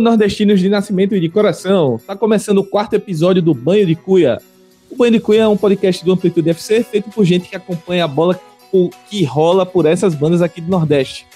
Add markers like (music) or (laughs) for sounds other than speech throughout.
Nordestinos de nascimento e de coração! Tá começando o quarto episódio do Banho de Cuia. O Banho de Cuia é um podcast do Amplitude FC feito por gente que acompanha a bola que rola por essas bandas aqui do Nordeste.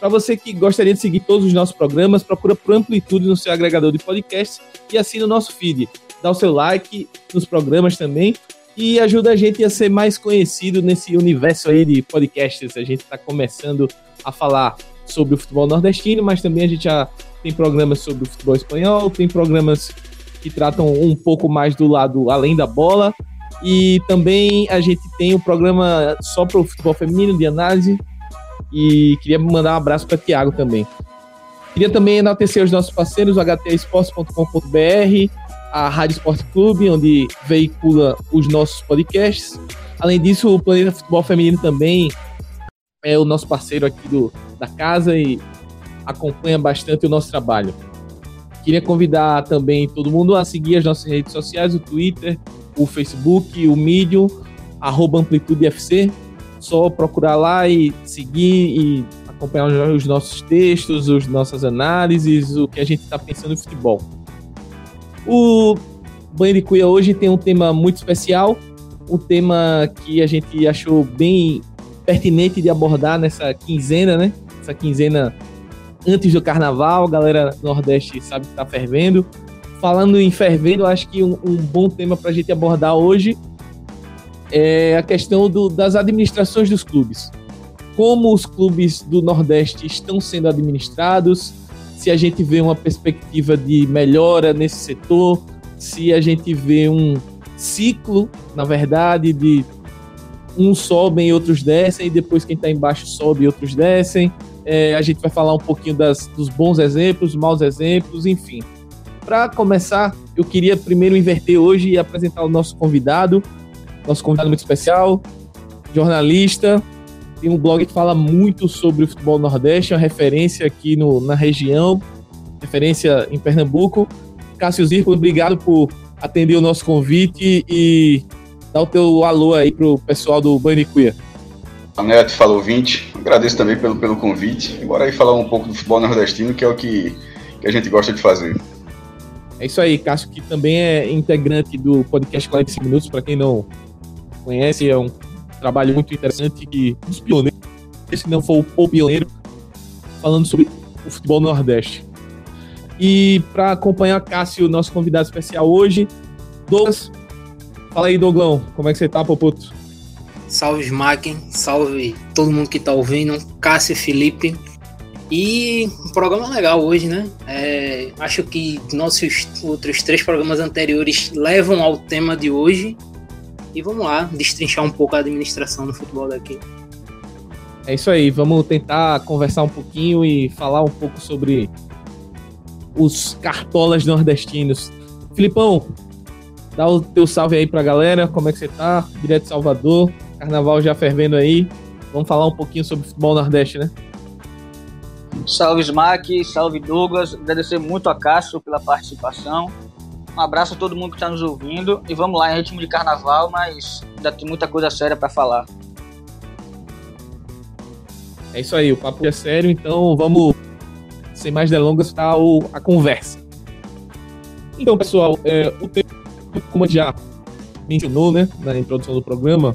Para você que gostaria de seguir todos os nossos programas, procura por Amplitude no seu agregador de podcasts e assina o nosso feed. Dá o seu like nos programas também e ajuda a gente a ser mais conhecido nesse universo aí de podcasts. A gente está começando a falar sobre o futebol nordestino, mas também a gente já tem programas sobre o futebol espanhol, tem programas que tratam um pouco mais do lado além da bola. E também a gente tem um programa só para o futebol feminino de análise. E queria mandar um abraço para Tiago também. Queria também enaltecer os nossos parceiros, o htesports.com.br, a Rádio Esporte Clube, onde veicula os nossos podcasts. Além disso, o Planeta Futebol Feminino também é o nosso parceiro aqui do, da casa e acompanha bastante o nosso trabalho. Queria convidar também todo mundo a seguir as nossas redes sociais, o Twitter, o Facebook, o Medium, arroba AmplitudeFC. Só procurar lá e seguir e acompanhar os nossos textos, as nossas análises, o que a gente está pensando em futebol. O Banho de Cuia hoje tem um tema muito especial, um tema que a gente achou bem pertinente de abordar nessa quinzena, né? Essa quinzena antes do carnaval, a galera Nordeste sabe que tá fervendo. Falando em fervendo, acho que um, um bom tema para a gente abordar hoje é a questão do, das administrações dos clubes. Como os clubes do Nordeste estão sendo administrados, se a gente vê uma perspectiva de melhora nesse setor, se a gente vê um ciclo, na verdade, de uns sobem e outros descem, e depois quem está embaixo sobe e outros descem. É, a gente vai falar um pouquinho das, dos bons exemplos, maus exemplos, enfim. Para começar, eu queria primeiro inverter hoje e apresentar o nosso convidado, nosso convidado muito especial, jornalista, tem um blog que fala muito sobre o futebol nordeste, é uma referência aqui no, na região, referência em Pernambuco. Cássio Zirco, obrigado por atender o nosso convite e dar o teu alô aí pro pessoal do Banicuia. Neto, fala ouvinte. Agradeço também pelo, pelo convite. Bora aí falar um pouco do futebol nordestino, que é o que, que a gente gosta de fazer. É isso aí, Cássio, que também é integrante do podcast 45 Minutos, para quem não conhece, é um trabalho muito interessante que dos pioneiros, se não for o pioneiro, falando sobre o futebol no Nordeste. E para acompanhar Cássio, nosso convidado especial hoje, Douglas. Fala aí, Douglão, como é que você tá, Poputo? Salve Smacken, salve todo mundo que tá ouvindo, Cássio Felipe. E um programa legal hoje, né? É, acho que nossos outros três programas anteriores levam ao tema de hoje. E vamos lá, destrinchar um pouco a administração do futebol daqui. É isso aí, vamos tentar conversar um pouquinho e falar um pouco sobre os cartolas nordestinos. Filipão, dá o teu salve aí pra galera, como é que você tá? Direto de Salvador, Carnaval já fervendo aí. Vamos falar um pouquinho sobre o futebol nordeste, né? Salve Smack, salve Douglas. Agradecer muito a Cássio pela participação. Um abraço a todo mundo que está nos ouvindo. E vamos lá, em ritmo de carnaval, mas ainda tem muita coisa séria para falar. É isso aí, o papo é sério, então vamos, sem mais delongas, para a conversa. Então, pessoal, é, o tempo, como já mencionou né, na introdução do programa,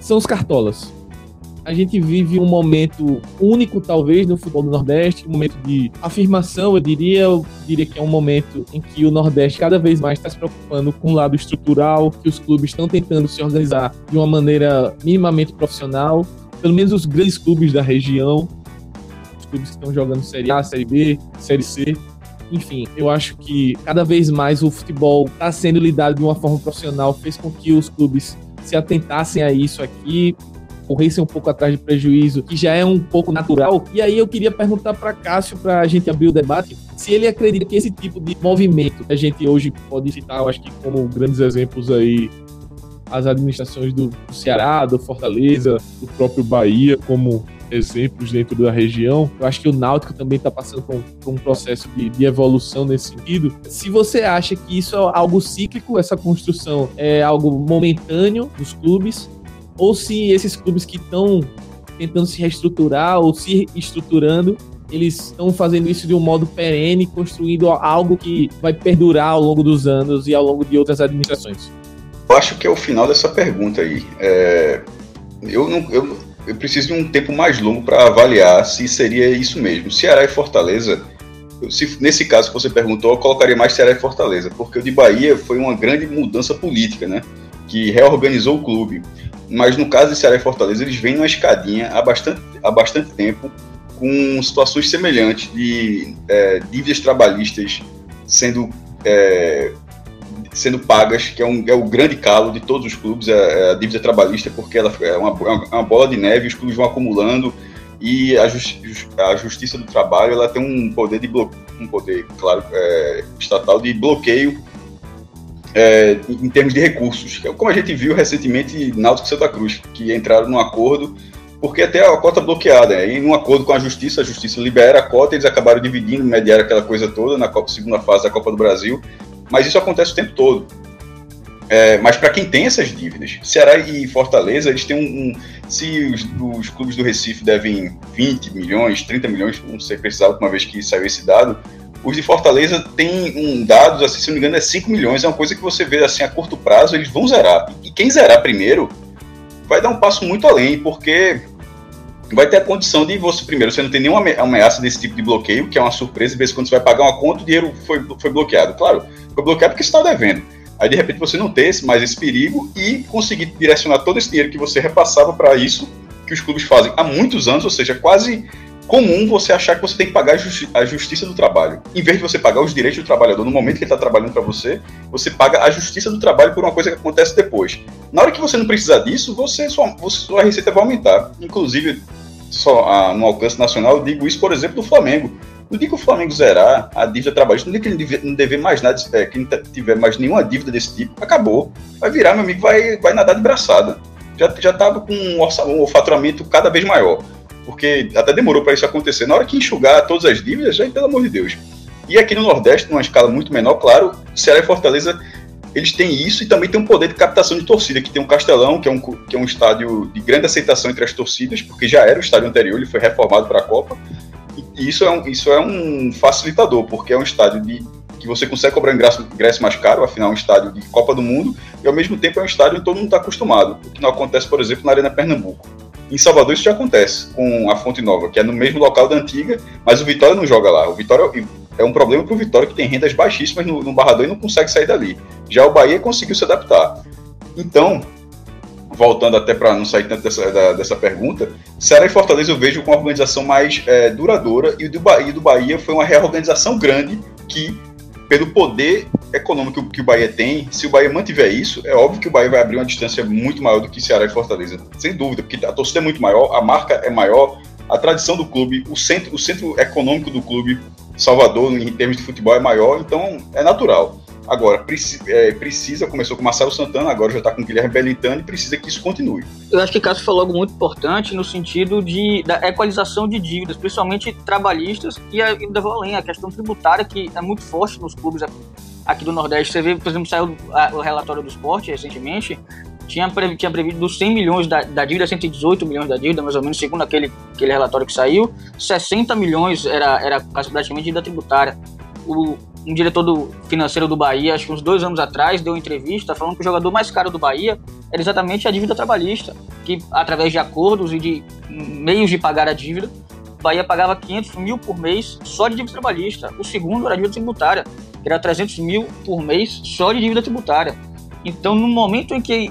são os cartolas. A gente vive um momento único, talvez, no futebol do Nordeste, um momento de afirmação, eu diria. Eu diria que é um momento em que o Nordeste cada vez mais está se preocupando com o lado estrutural, que os clubes estão tentando se organizar de uma maneira minimamente profissional. Pelo menos os grandes clubes da região, os clubes que estão jogando Série A, Série B, Série C, enfim, eu acho que cada vez mais o futebol está sendo lidado de uma forma profissional, fez com que os clubes se atentassem a isso aqui, corressem um pouco atrás de prejuízo, que já é um pouco natural. E aí eu queria perguntar para Cássio, para a gente abrir o debate, se ele acredita que esse tipo de movimento que a gente hoje pode citar, eu acho que como grandes exemplos aí, as administrações do, Ceará, do Fortaleza, do próprio Bahia, como exemplos dentro da região. Eu acho que o Náutico também está passando por um, por um processo de, de, evolução nesse sentido. Se você acha que isso é algo cíclico, essa construção é algo momentâneo dos clubes, ou se esses clubes que estão tentando se reestruturar ou se estruturando eles estão fazendo isso de um modo perene, construindo algo que vai perdurar ao longo dos anos e ao longo de outras administrações? Eu acho que é o final dessa pergunta aí. É, eu, não, eu, eu preciso de um tempo mais longo para avaliar se seria isso mesmo. Ceará e Fortaleza, se, nesse caso que você perguntou, eu colocaria mais Ceará e Fortaleza, porque o de Bahia foi uma grande mudança política, né? Que reorganizou o clube. Mas no caso de Ceará e Fortaleza, eles vêm numa escadinha há bastante, há bastante tempo, com situações semelhantes de é, dívidas trabalhistas sendo é, sendo pagas, que é, um, é o grande calo de todos os clubes, é, é a dívida trabalhista, porque ela é uma, é uma bola de neve, os clubes vão acumulando e a, justi a Justiça do Trabalho ela tem um poder de um poder, claro, é, estatal de bloqueio é, em termos de recursos, como a gente viu recentemente Náutico e Santa Cruz, que entraram num acordo porque até a cota bloqueada, em um acordo com a Justiça, a Justiça libera a cota, eles acabaram dividindo, mediaram aquela coisa toda na Copa, segunda fase da Copa do Brasil, mas isso acontece o tempo todo. É, mas para quem tem essas dívidas, Ceará e Fortaleza, eles têm um. um se os, os, clubes do Recife devem 20 milhões, 30 milhões, não sei precisar, uma vez que saiu esse dado, os de Fortaleza têm um dado, assim, se não me engano, é 5 milhões, é uma coisa que você vê assim a curto prazo, eles vão zerar. E quem zerar primeiro vai dar um passo muito além, porque vai ter a condição de você, primeiro, você não tem nenhuma ameaça desse tipo de bloqueio, que é uma surpresa, de vez em quando você vai pagar uma conta, o dinheiro foi, foi bloqueado. Claro, foi bloqueado porque você está devendo. Aí, de repente, você não ter mais esse perigo e conseguir direcionar todo esse dinheiro que você repassava para isso, que os clubes fazem há muitos anos, ou seja, quase comum você achar que você tem que pagar a, justi a justiça do trabalho. Em vez de você pagar os direitos do trabalhador no momento que ele está trabalhando para você, você paga a justiça do trabalho por uma coisa que acontece depois. Na hora que você não precisar disso, você sua, sua receita vai aumentar. Inclusive, só ah, no alcance nacional, eu digo isso, por exemplo, do Flamengo. Dia que o Flamengo zerar a dívida trabalhista, no dia que ele não dever, não mais nada, é, que não tiver mais nenhuma dívida desse tipo, acabou. Vai virar, meu amigo, vai, vai nadar de braçada. Já, já tava com um, um faturamento cada vez maior. Porque até demorou para isso acontecer. Na hora que enxugar todas as dívidas, já, pelo amor de Deus. E aqui no Nordeste, numa escala muito menor, claro, Ceará e Fortaleza eles têm isso e também tem um poder de captação de torcida, que tem um Castelão, que é um, que é um estádio de grande aceitação entre as torcidas, porque já era o estádio anterior, ele foi reformado para a Copa. E isso é, um, isso é um facilitador, porque é um estádio de, que você consegue cobrar ingresso, ingresso mais caro, afinal é um estádio de Copa do Mundo, e ao mesmo tempo é um estádio onde todo mundo está acostumado, o que não acontece, por exemplo, na Arena Pernambuco. Em Salvador isso já acontece, com a Fonte Nova, que é no mesmo local da antiga, mas o Vitória não joga lá. O Vitória é um problema para o Vitória, que tem rendas baixíssimas no, no Barradão e não consegue sair dali. Já o Bahia conseguiu se adaptar. Então, voltando até para não sair tanto dessa, da, dessa pergunta, Ceará e Fortaleza eu vejo com uma organização mais é, duradoura e o do Bahia, do Bahia foi uma reorganização grande que, pelo poder econômico que o Bahia tem, se o Bahia mantiver isso, é óbvio que o Bahia vai abrir uma distância muito maior do que Ceará e Fortaleza, sem dúvida, porque a torcida é muito maior, a marca é maior, a tradição do clube, o centro, o centro econômico do clube Salvador, em termos de futebol, é maior, então é natural. Agora, precisa, é, precisa, começou com Marcelo Santana, agora já está com Guilherme Belintani precisa que isso continue. Eu acho que Cássio falou algo muito importante no sentido de, da equalização de dívidas, principalmente trabalhistas, e ainda vou além, a questão tributária, que é muito forte nos clubes aqui do Nordeste. Você vê, por exemplo, saiu o relatório do esporte recentemente, tinha, previsto, tinha previsto dos 100 milhões da, da dívida, 118 milhões da dívida, mais ou menos, segundo aquele, aquele relatório que saiu, 60 milhões era, era praticamente dívida tributária. O, um diretor do, financeiro do Bahia, acho que uns dois anos atrás, deu uma entrevista falando que o jogador mais caro do Bahia era exatamente a dívida trabalhista, que através de acordos e de meios de pagar a dívida, o Bahia pagava 500 mil por mês só de dívida trabalhista. O segundo era a dívida tributária, que era 300 mil por mês só de dívida tributária. Então, no momento em que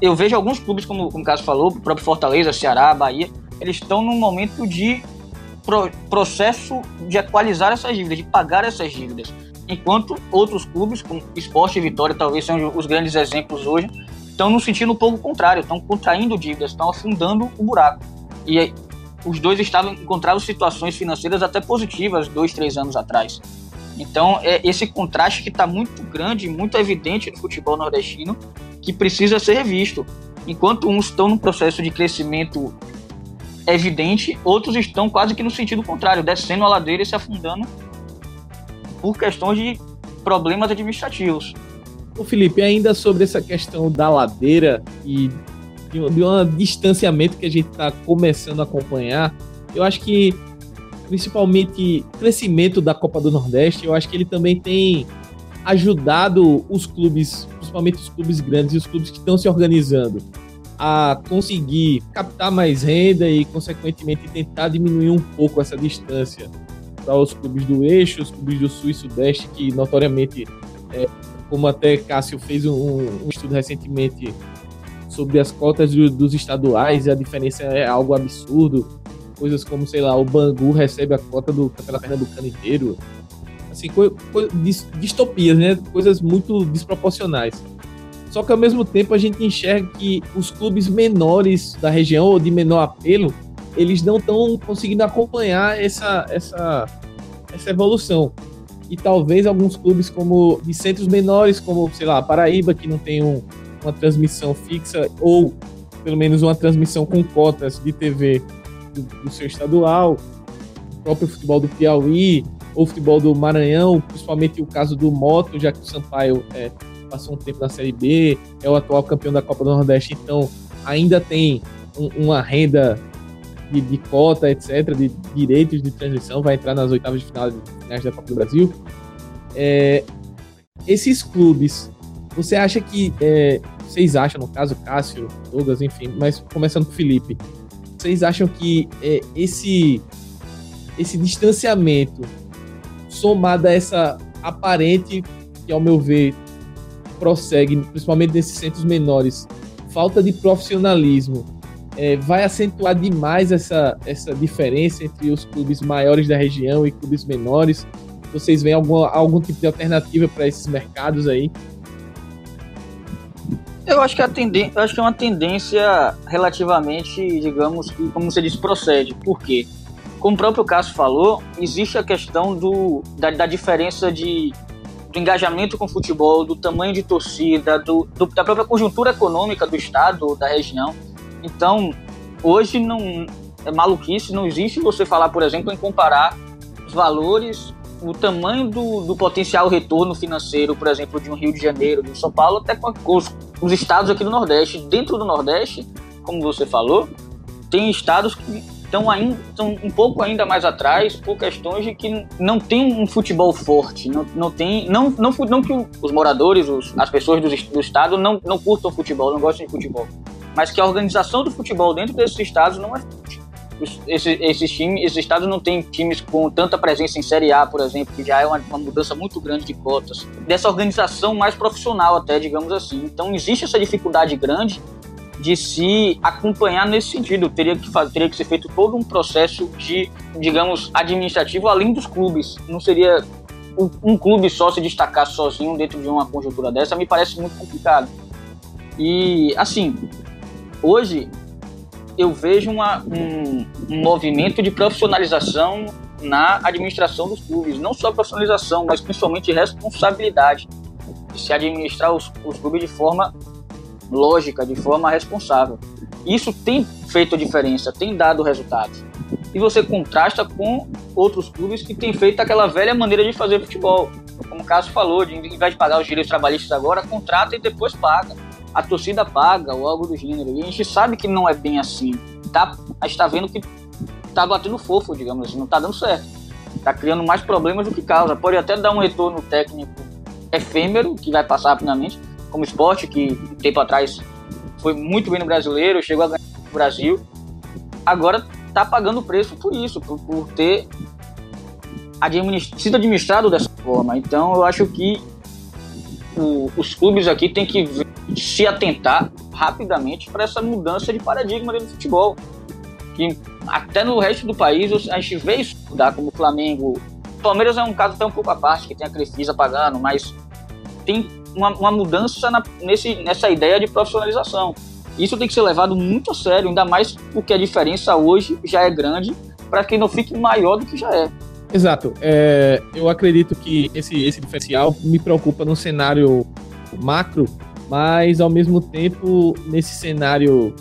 eu vejo alguns clubes, como, como o caso falou, o próprio Fortaleza, Ceará, Bahia, eles estão num momento de pro, processo de equalizar essas dívidas, de pagar essas dívidas. Enquanto outros clubes, como Esporte e Vitória, talvez sejam os grandes exemplos hoje, estão no sentido um pouco contrário, estão contraindo dívidas, estão afundando o buraco. E os dois estavam encontraram situações financeiras até positivas dois, três anos atrás. Então, é esse contraste que está muito grande, muito evidente no futebol nordestino, que precisa ser revisto. Enquanto uns estão num processo de crescimento evidente, outros estão quase que no sentido contrário, descendo a ladeira e se afundando por questões de problemas administrativos. O Felipe, ainda sobre essa questão da ladeira e de um, distanciamento que a gente está começando a acompanhar, eu acho que principalmente crescimento da Copa do Nordeste, eu acho que ele também tem ajudado os clubes, principalmente os clubes grandes e os clubes que estão se organizando, a conseguir captar mais renda e, consequentemente, tentar diminuir um pouco essa distância para os clubes do eixo, os clubes do sul e sudeste, que notoriamente, é, como até Cássio fez um, um, estudo recentemente sobre as cotas do, dos estaduais, a diferença é algo absurdo. Coisas como, sei lá, o Bangu recebe a cota do Campeonato Pernambucano inteiro. Assim, distopias, né? Coisas muito desproporcionais. Só que ao mesmo tempo a gente enxerga que os clubes menores da região ou de menor apelo, eles não estão conseguindo acompanhar essa, essa, essa evolução. E talvez alguns clubes como de centros menores, como, sei lá, Paraíba, que não tem um, uma transmissão fixa, ou pelo menos uma transmissão com cotas de TV do, do seu estadual, o próprio futebol do Piauí, ou futebol do Maranhão, principalmente o caso do Moto, já que o Sampaio é, passou um tempo na Série B, é o atual campeão da Copa do Nordeste, então ainda tem um, uma renda de, de, cota, etc., de direitos de transmissão, vai entrar nas oitavas de final da Copa do Brasil. É, esses clubes, você acha que. É, vocês acham, no caso, Cássio, Douglas, enfim, mas começando com o Felipe, vocês acham que é, esse, esse distanciamento, somado a essa aparente, que ao meu ver prossegue, principalmente nesses centros menores, falta de profissionalismo, é, vai acentuar demais essa, essa diferença entre os clubes maiores da região e clubes menores? Vocês veem algum, algum tipo de alternativa para esses mercados aí? Eu acho que a acho que é uma tendência relativamente, digamos que, como você disse, procede. Por quê? Como o próprio Cássio falou, existe a questão do, da, da diferença de do engajamento com o futebol, do tamanho de torcida, do, do, da própria conjuntura econômica do estado, da região. Então, hoje não é maluquice, não existe você falar, por exemplo, em comparar os valores, o tamanho do, do potencial retorno financeiro, por exemplo, de um Rio de Janeiro, de um São Paulo, até com os, os estados aqui do Nordeste. Dentro do Nordeste, como você falou, tem estados que estão ainda um pouco ainda mais atrás por questões de que não tem um futebol forte, não, não tem não não não que os moradores, os, as pessoas do, do estado não não curtam futebol, não gostam de futebol, mas que a organização do futebol dentro desses estados não é forte. Esses, esses times, esses estados não têm times com tanta presença em Série A, por exemplo, que já é uma, uma mudança muito grande de cotas. Dessa organização mais profissional, até, digamos assim. Então, existe essa dificuldade grande de se acompanhar nesse sentido. Teria que, fazer, teria que ser feito todo um processo de, digamos, administrativo além dos clubes. Não seria um, um clube só se destacar sozinho dentro de uma conjuntura dessa, me parece muito complicado. E, assim, hoje eu vejo uma, um, um movimento de profissionalização na administração dos clubes. Não só profissionalização, mas principalmente responsabilidade. De se administrar os, os clubes de forma lógica, de forma responsável. Isso tem feito a diferença, tem dado resultados. E você contrasta com outros clubes que têm feito aquela velha maneira de fazer futebol. Como o Cássio falou, de, em vez de pagar os direitos trabalhistas agora, contrata e depois paga. A torcida paga ou algo do gênero. E a gente sabe que não é bem assim. Tá, a gente está vendo que está batendo fofo, digamos assim, não está dando certo. Está criando mais problemas do que causa. Pode até dar um retorno técnico efêmero, que vai passar rapidamente, como esporte, que tempo atrás foi muito bem no brasileiro, chegou a ganhar no Brasil. Agora está pagando preço por isso, por, por ter administ sido administrado dessa forma. Então eu acho que o, os clubes aqui têm que se atentar rapidamente para essa mudança de paradigma do futebol. Que até no resto do país a gente vê isso mudar, como o Flamengo. O Palmeiras é um caso até um pouco à parte, que tem a Crefisa pagando, mas tem uma, uma mudança na, nesse, nessa ideia de profissionalização. Isso tem que ser levado muito a sério, ainda mais porque a diferença hoje já é grande, para que não fique maior do que já é. Exato. É, eu acredito que esse, esse diferencial me preocupa no cenário macro, mas ao mesmo tempo, nesse cenário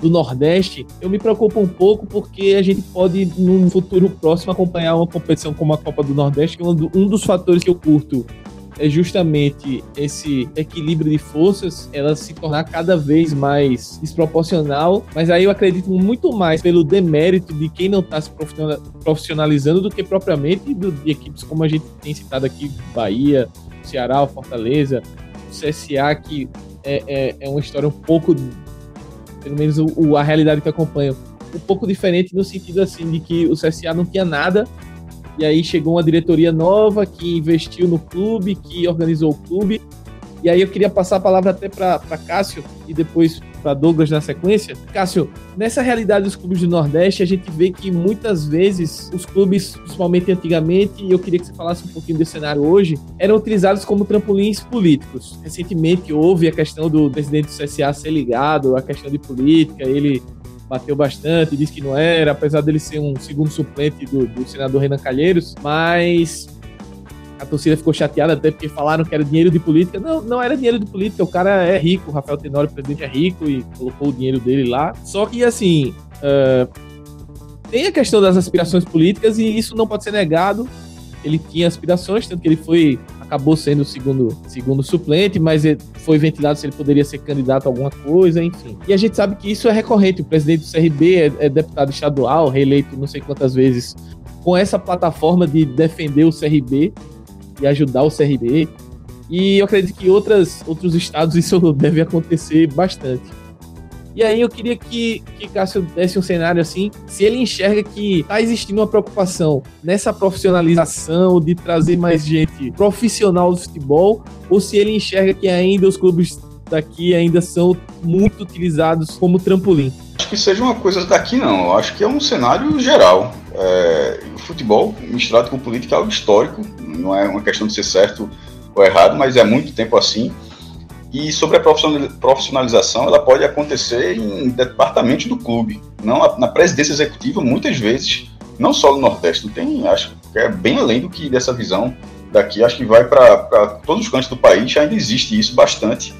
do Nordeste, eu me preocupo um pouco porque a gente pode, num futuro próximo, acompanhar uma competição como a Copa do Nordeste, que é um, dos fatores que eu curto é justamente esse equilíbrio de forças, ela se tornar cada vez mais desproporcional, mas aí eu acredito muito mais pelo demérito de quem não está se profissionalizando do que propriamente de equipes como a gente tem citado aqui, Bahia, Ceará, Fortaleza, CSA, que é, é, é uma história um pouco, pelo menos o, a realidade que eu acompanho, um pouco diferente no sentido assim de que o CSA não tinha nada e aí chegou uma diretoria nova que investiu no clube, que organizou o clube. E aí eu queria passar a palavra até para Cássio e depois para Douglas na sequência. Cássio, nessa realidade dos clubes do Nordeste, a gente vê que muitas vezes os clubes, principalmente antigamente, e eu queria que você falasse um pouquinho desse cenário hoje, eram utilizados como trampolins políticos. Recentemente houve a questão do presidente do CSA ser ligado, a questão de política, ele bateu bastante, disse que não era, apesar dele ser um segundo suplente do, do senador Renan Calheiros, mas a torcida ficou chateada até porque falaram que era dinheiro de política. Não, não era dinheiro de política, o cara é rico, o Rafael Tenório, o presidente, é rico e colocou o dinheiro dele lá. Só que, assim, uh, tem a questão das aspirações políticas e isso não pode ser negado. Ele tinha aspirações, tanto que ele foi acabou sendo o segundo, segundo suplente, mas foi ventilado se ele poderia ser candidato a alguma coisa, enfim. E a gente sabe que isso é recorrente. O presidente do CRB é, é deputado estadual, reeleito não sei quantas vezes, com essa plataforma de defender o CRB e ajudar o CRB. E eu acredito que outras, outros estados isso (laughs) deve acontecer bastante. E aí eu queria que, que Cássio desse um cenário assim, se ele enxerga que está existindo uma preocupação nessa profissionalização, de trazer mais gente profissional do futebol, ou se ele enxerga que ainda os clubes daqui ainda são muito utilizados como trampolim. Acho que seja uma coisa daqui não, acho que é um cenário geral. É, o futebol misturado com política é algo histórico, não é uma questão de ser certo ou errado, mas é muito tempo assim. E sobre a profissionalização, ela pode acontecer em departamento do clube, não na presidência executiva, muitas vezes, não só no Nordeste, tem, acho que é bem além do que dessa visão daqui, acho que vai para todos os cantos do país, ainda existe isso bastante.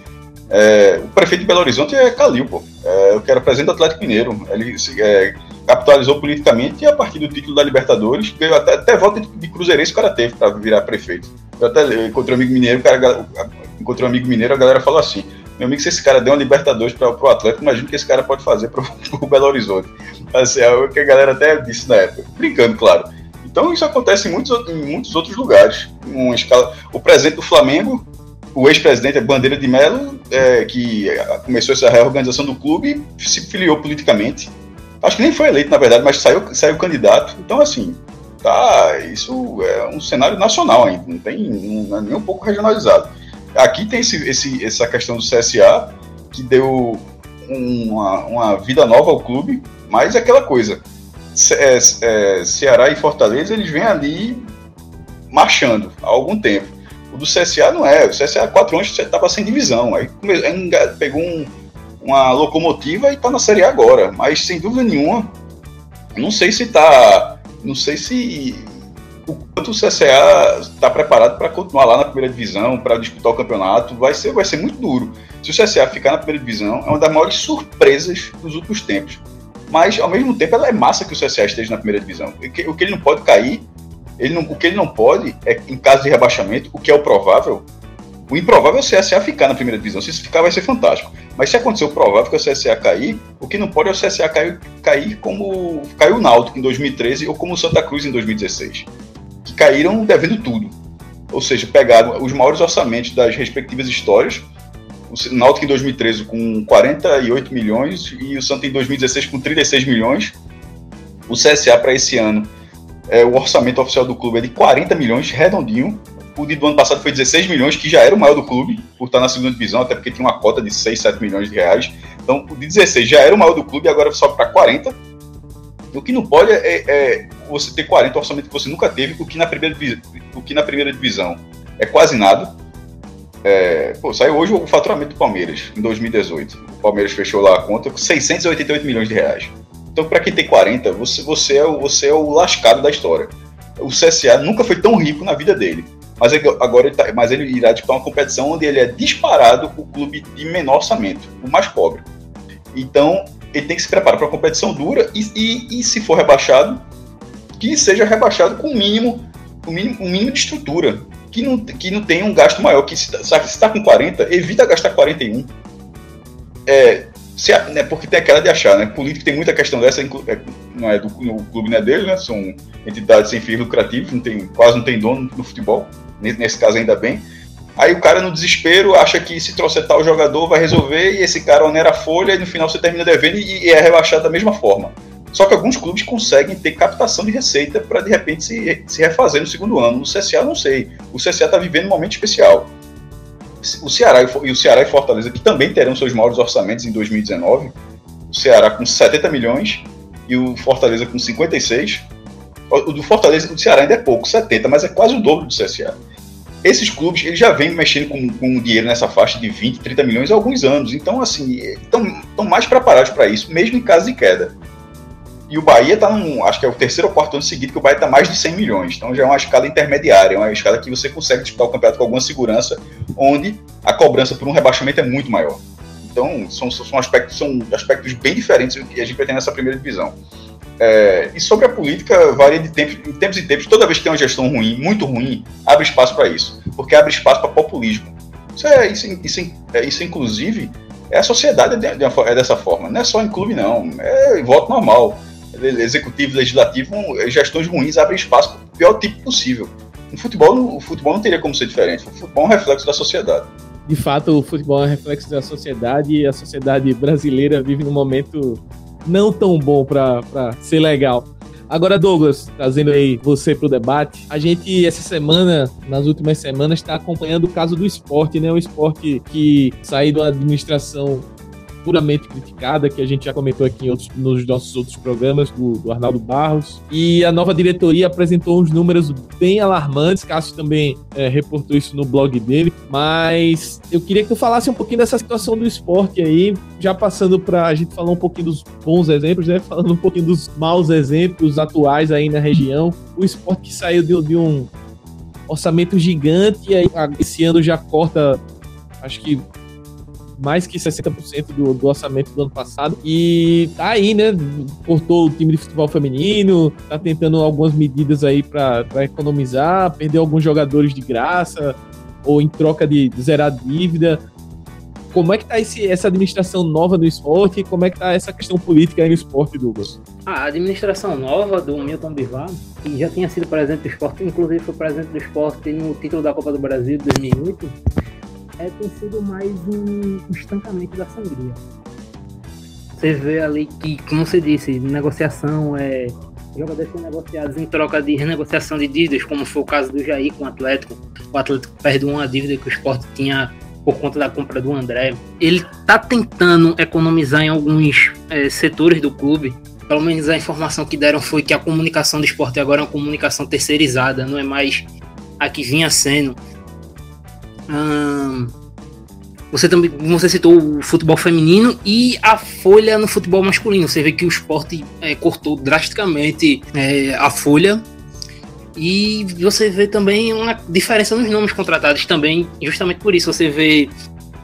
É, o prefeito de Belo Horizonte é Calil, pô, é, que era presidente do Atlético Mineiro, ele é, capitalizou politicamente e a partir do título da Libertadores, até, até volta de cruzeirense o cara teve para virar prefeito. Eu até encontrei um amigo mineiro, o cara, encontrei um amigo mineiro, a galera falou assim: meu amigo, se esse cara deu uma Libertadores para o Atlético, imagina o que esse cara pode fazer para o (laughs) Belo Horizonte. Assim, é o que a galera até disse na época, brincando, claro. Então isso acontece em muitos, em muitos outros lugares. Uma escala, o presidente do Flamengo, o ex-presidente Bandeira de Melo, é, que começou essa reorganização do clube, se filiou politicamente. Acho que nem foi eleito, na verdade, mas saiu, saiu candidato. Então, assim, tá, isso é um cenário nacional ainda, não tem não é nem um pouco regionalizado. Aqui tem esse, esse, essa questão do CSA, que deu uma, uma vida nova ao clube, mas é aquela coisa. Ce, é, é, Ceará e Fortaleza, eles vêm ali marchando há algum tempo. O do CSA não é. O CSA há quatro anos estava sem divisão. Aí pegou um, uma locomotiva e está na Série A agora. Mas sem dúvida nenhuma, não sei se está. Não sei se o quanto o CSA está preparado para continuar lá na primeira divisão, para disputar o campeonato, vai ser, vai ser muito duro. Se o CSA ficar na primeira divisão, é uma das maiores surpresas dos últimos tempos. Mas, ao mesmo tempo, ela é massa que o CSA esteja na primeira divisão. O que, o que ele não pode cair, ele não, o que ele não pode é, em caso de rebaixamento, o que é o provável, o improvável é o CSA ficar na primeira divisão. Se isso ficar, vai ser fantástico. Mas se acontecer o provável que o CSA cair, o que não pode é o CSA cair, cair como caiu o Náutico em 2013 ou como o Santa Cruz em 2016 que caíram devendo tudo. Ou seja, pegaram os maiores orçamentos das respectivas histórias, o Náutico em 2013 com 48 milhões e o Santa em 2016 com 36 milhões. O CSA para esse ano, é, o orçamento oficial do clube é de 40 milhões, redondinho. O de do ano passado foi 16 milhões, que já era o maior do clube, por estar na segunda divisão, até porque tinha uma cota de 6, 7 milhões de reais. Então, o de 16 já era o maior do clube, agora sobe para 40 o que não pode é, é, você ter 40 orçamento que você nunca teve, o que na primeira, o que na primeira divisão é quase nada. É, pô, saiu hoje o faturamento do Palmeiras, em 2018. O Palmeiras fechou lá a conta com 688 milhões de reais. Então, para quem tem 40, você, você, é o, você é o lascado da história. O CSA nunca foi tão rico na vida dele. Mas agora ele, tá, mas ele irá disputar uma competição onde ele é disparado o clube de menor orçamento, o mais pobre. Então, ele tem que se preparar para uma competição dura e, e, e, se for rebaixado, que seja rebaixado com o mínimo, o mínimo, o mínimo de estrutura. que não, que não tenha um gasto maior. Que se está com 40, evita gastar 41. É, se, né, porque tem aquela de achar, né? Político tem muita questão dessa, é, não é do no clube não é dele, né? São entidades sem fins lucrativos, não tem, quase não tem dono no futebol, nesse caso ainda bem. Aí o cara no desespero acha que se trouxer tal jogador vai resolver e esse cara onera a folha e no final você termina devendo e é rebaixado da mesma forma. Só que alguns clubes conseguem ter captação de receita para de repente se, se refazer no segundo ano. No CSA não sei. O CSA está vivendo um momento especial o Ceará e o Ceará e Fortaleza, que também terão seus maiores orçamentos em 2019, o Ceará com 70 milhões e o Fortaleza com 56. O do Fortaleza, o Ceará ainda é pouco, 70, mas é quase o dobro do CSA. Esses clubes eles já vêm mexendo com, com dinheiro nessa faixa de 20, 30 milhões há alguns anos. Então, assim, estão mais preparados para isso, mesmo em caso de queda. E o Bahia está num, acho que é o terceiro ou quarto ano seguido que o Bahia está mais de 100 milhões. Então já é uma escala intermediária, é uma escala que você consegue disputar o campeonato com alguma segurança, onde a cobrança por um rebaixamento é muito maior. Então são, são, aspectos, são aspectos bem diferentes do que a gente vai ter nessa primeira divisão. É, e sobre a política, varia de tempos, em tempos e tempos. Toda vez que tem uma gestão ruim, muito ruim, abre espaço para isso. Porque abre espaço para populismo. Isso, é, isso, isso, é, isso, inclusive, é a sociedade de, de, é dessa forma. Não é só em clube, não. É voto normal executivo, legislativo, gestões ruins abrem espaço para o pior tipo possível. No futebol, o futebol não teria como ser diferente. O futebol é um reflexo da sociedade. De fato, o futebol é um reflexo da sociedade e a sociedade brasileira vive num momento não tão bom para ser legal. Agora, Douglas, trazendo aí você para o debate, a gente, essa semana, nas últimas semanas, está acompanhando o caso do esporte, né? O esporte que saiu da administração puramente criticada, que a gente já comentou aqui outros, nos nossos outros programas, do, do, Arnaldo Barros. E a nova diretoria apresentou uns números bem alarmantes. Cássio também é, reportou isso no blog dele. Mas eu queria que tu falasse um pouquinho dessa situação do esporte aí, já passando para a gente falar um pouquinho dos bons exemplos, né? Falando um pouquinho dos maus exemplos atuais aí na região. O esporte que saiu de, de um orçamento gigante e aí esse ano já corta acho que mais que 60% do, do orçamento do ano passado. E tá aí, né? Cortou o time de futebol feminino, tá tentando algumas medidas aí para economizar, perdeu alguns jogadores de graça, ou em troca de, de zerar dívida. Como é que tá esse, essa administração nova do esporte e como é que tá essa questão política aí no esporte, Douglas? A administração nova do Milton Bivar, que já tinha sido presidente do esporte, inclusive foi presidente do esporte no título da Copa do Brasil de 2008, é, tem sido mais um estancamento da sangria. Você vê ali que, como você disse, negociação é. Jogadores são negociados em troca de renegociação de dívidas, como foi o caso do Jair com o Atlético. O Atlético perde uma dívida que o Sport tinha por conta da compra do André. Ele tá tentando economizar em alguns é, setores do clube. Pelo menos a informação que deram foi que a comunicação do esporte agora é uma comunicação terceirizada, não é mais a que vinha sendo. Você também você citou o futebol feminino e a folha no futebol masculino. Você vê que o esporte é, cortou drasticamente é, a folha. E você vê também uma diferença nos nomes contratados também, justamente por isso. Você vê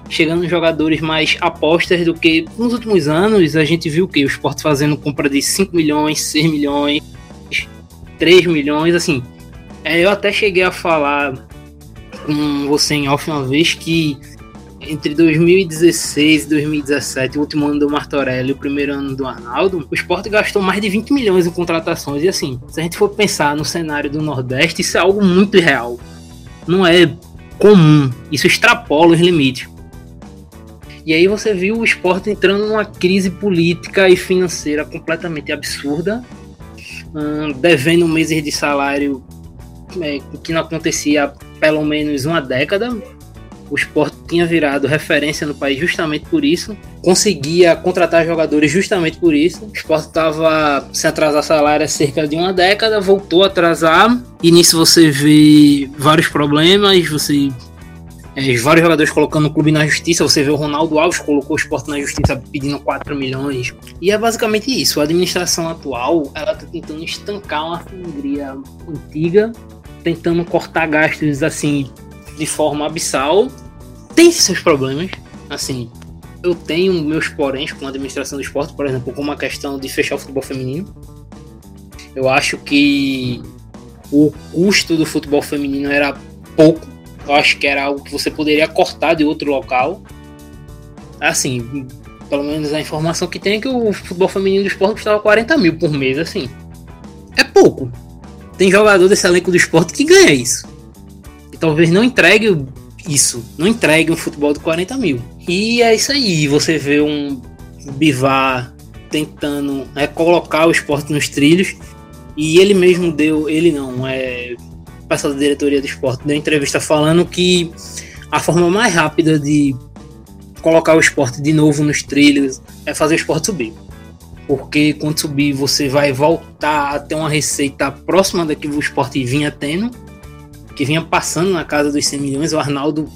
chegando jogadores mais apostas do que nos últimos anos. A gente viu que o esporte fazendo compra de 5 milhões, 6 milhões, 3 milhões, assim. É, eu até cheguei a falar com você em off uma vez que entre 2016 e 2017, o último ano do Martorelli e o primeiro ano do Arnaldo, o esporte gastou mais de 20 milhões em contratações. E assim, se a gente for pensar no cenário do Nordeste, isso é algo muito irreal. Não é comum. Isso extrapola os limites. E aí você viu o esporte entrando numa crise política e financeira completamente absurda, hum, devendo meses de salário é, que não acontecia pelo menos uma década. O esporte tinha virado referência no país justamente por isso. Conseguia contratar jogadores justamente por isso. O esporte estava sem atrasar salário há cerca de uma década, voltou a atrasar. E nisso você vê vários problemas, você é, vários jogadores colocando o clube na justiça. Você vê o Ronaldo Alves colocou o esporte na justiça pedindo 4 milhões. E é basicamente isso. A administração atual ela está tentando estancar uma sangria antiga tentando cortar gastos assim de forma abissal. Tem seus problemas, assim. Eu tenho meus poréns com a administração do esporte, por exemplo, como a questão de fechar o futebol feminino. Eu acho que o custo do futebol feminino era pouco. Eu acho que era algo que você poderia cortar de outro local. Assim, pelo menos a informação que tem é que o futebol feminino do esporte custava 40 mil por mês, assim. É pouco. Tem jogador desse elenco do esporte que ganha isso. E talvez não entregue isso. Não entregue um futebol de 40 mil. E é isso aí. Você vê um Bivar tentando é, colocar o esporte nos trilhos. E ele mesmo deu, ele não, é pessoal da diretoria do esporte deu entrevista falando que a forma mais rápida de colocar o esporte de novo nos trilhos é fazer o esporte subir. Porque quando subir você vai voltar a ter uma receita próxima da que o esporte vinha tendo, que vinha passando na casa dos 100 milhões. O Arnaldo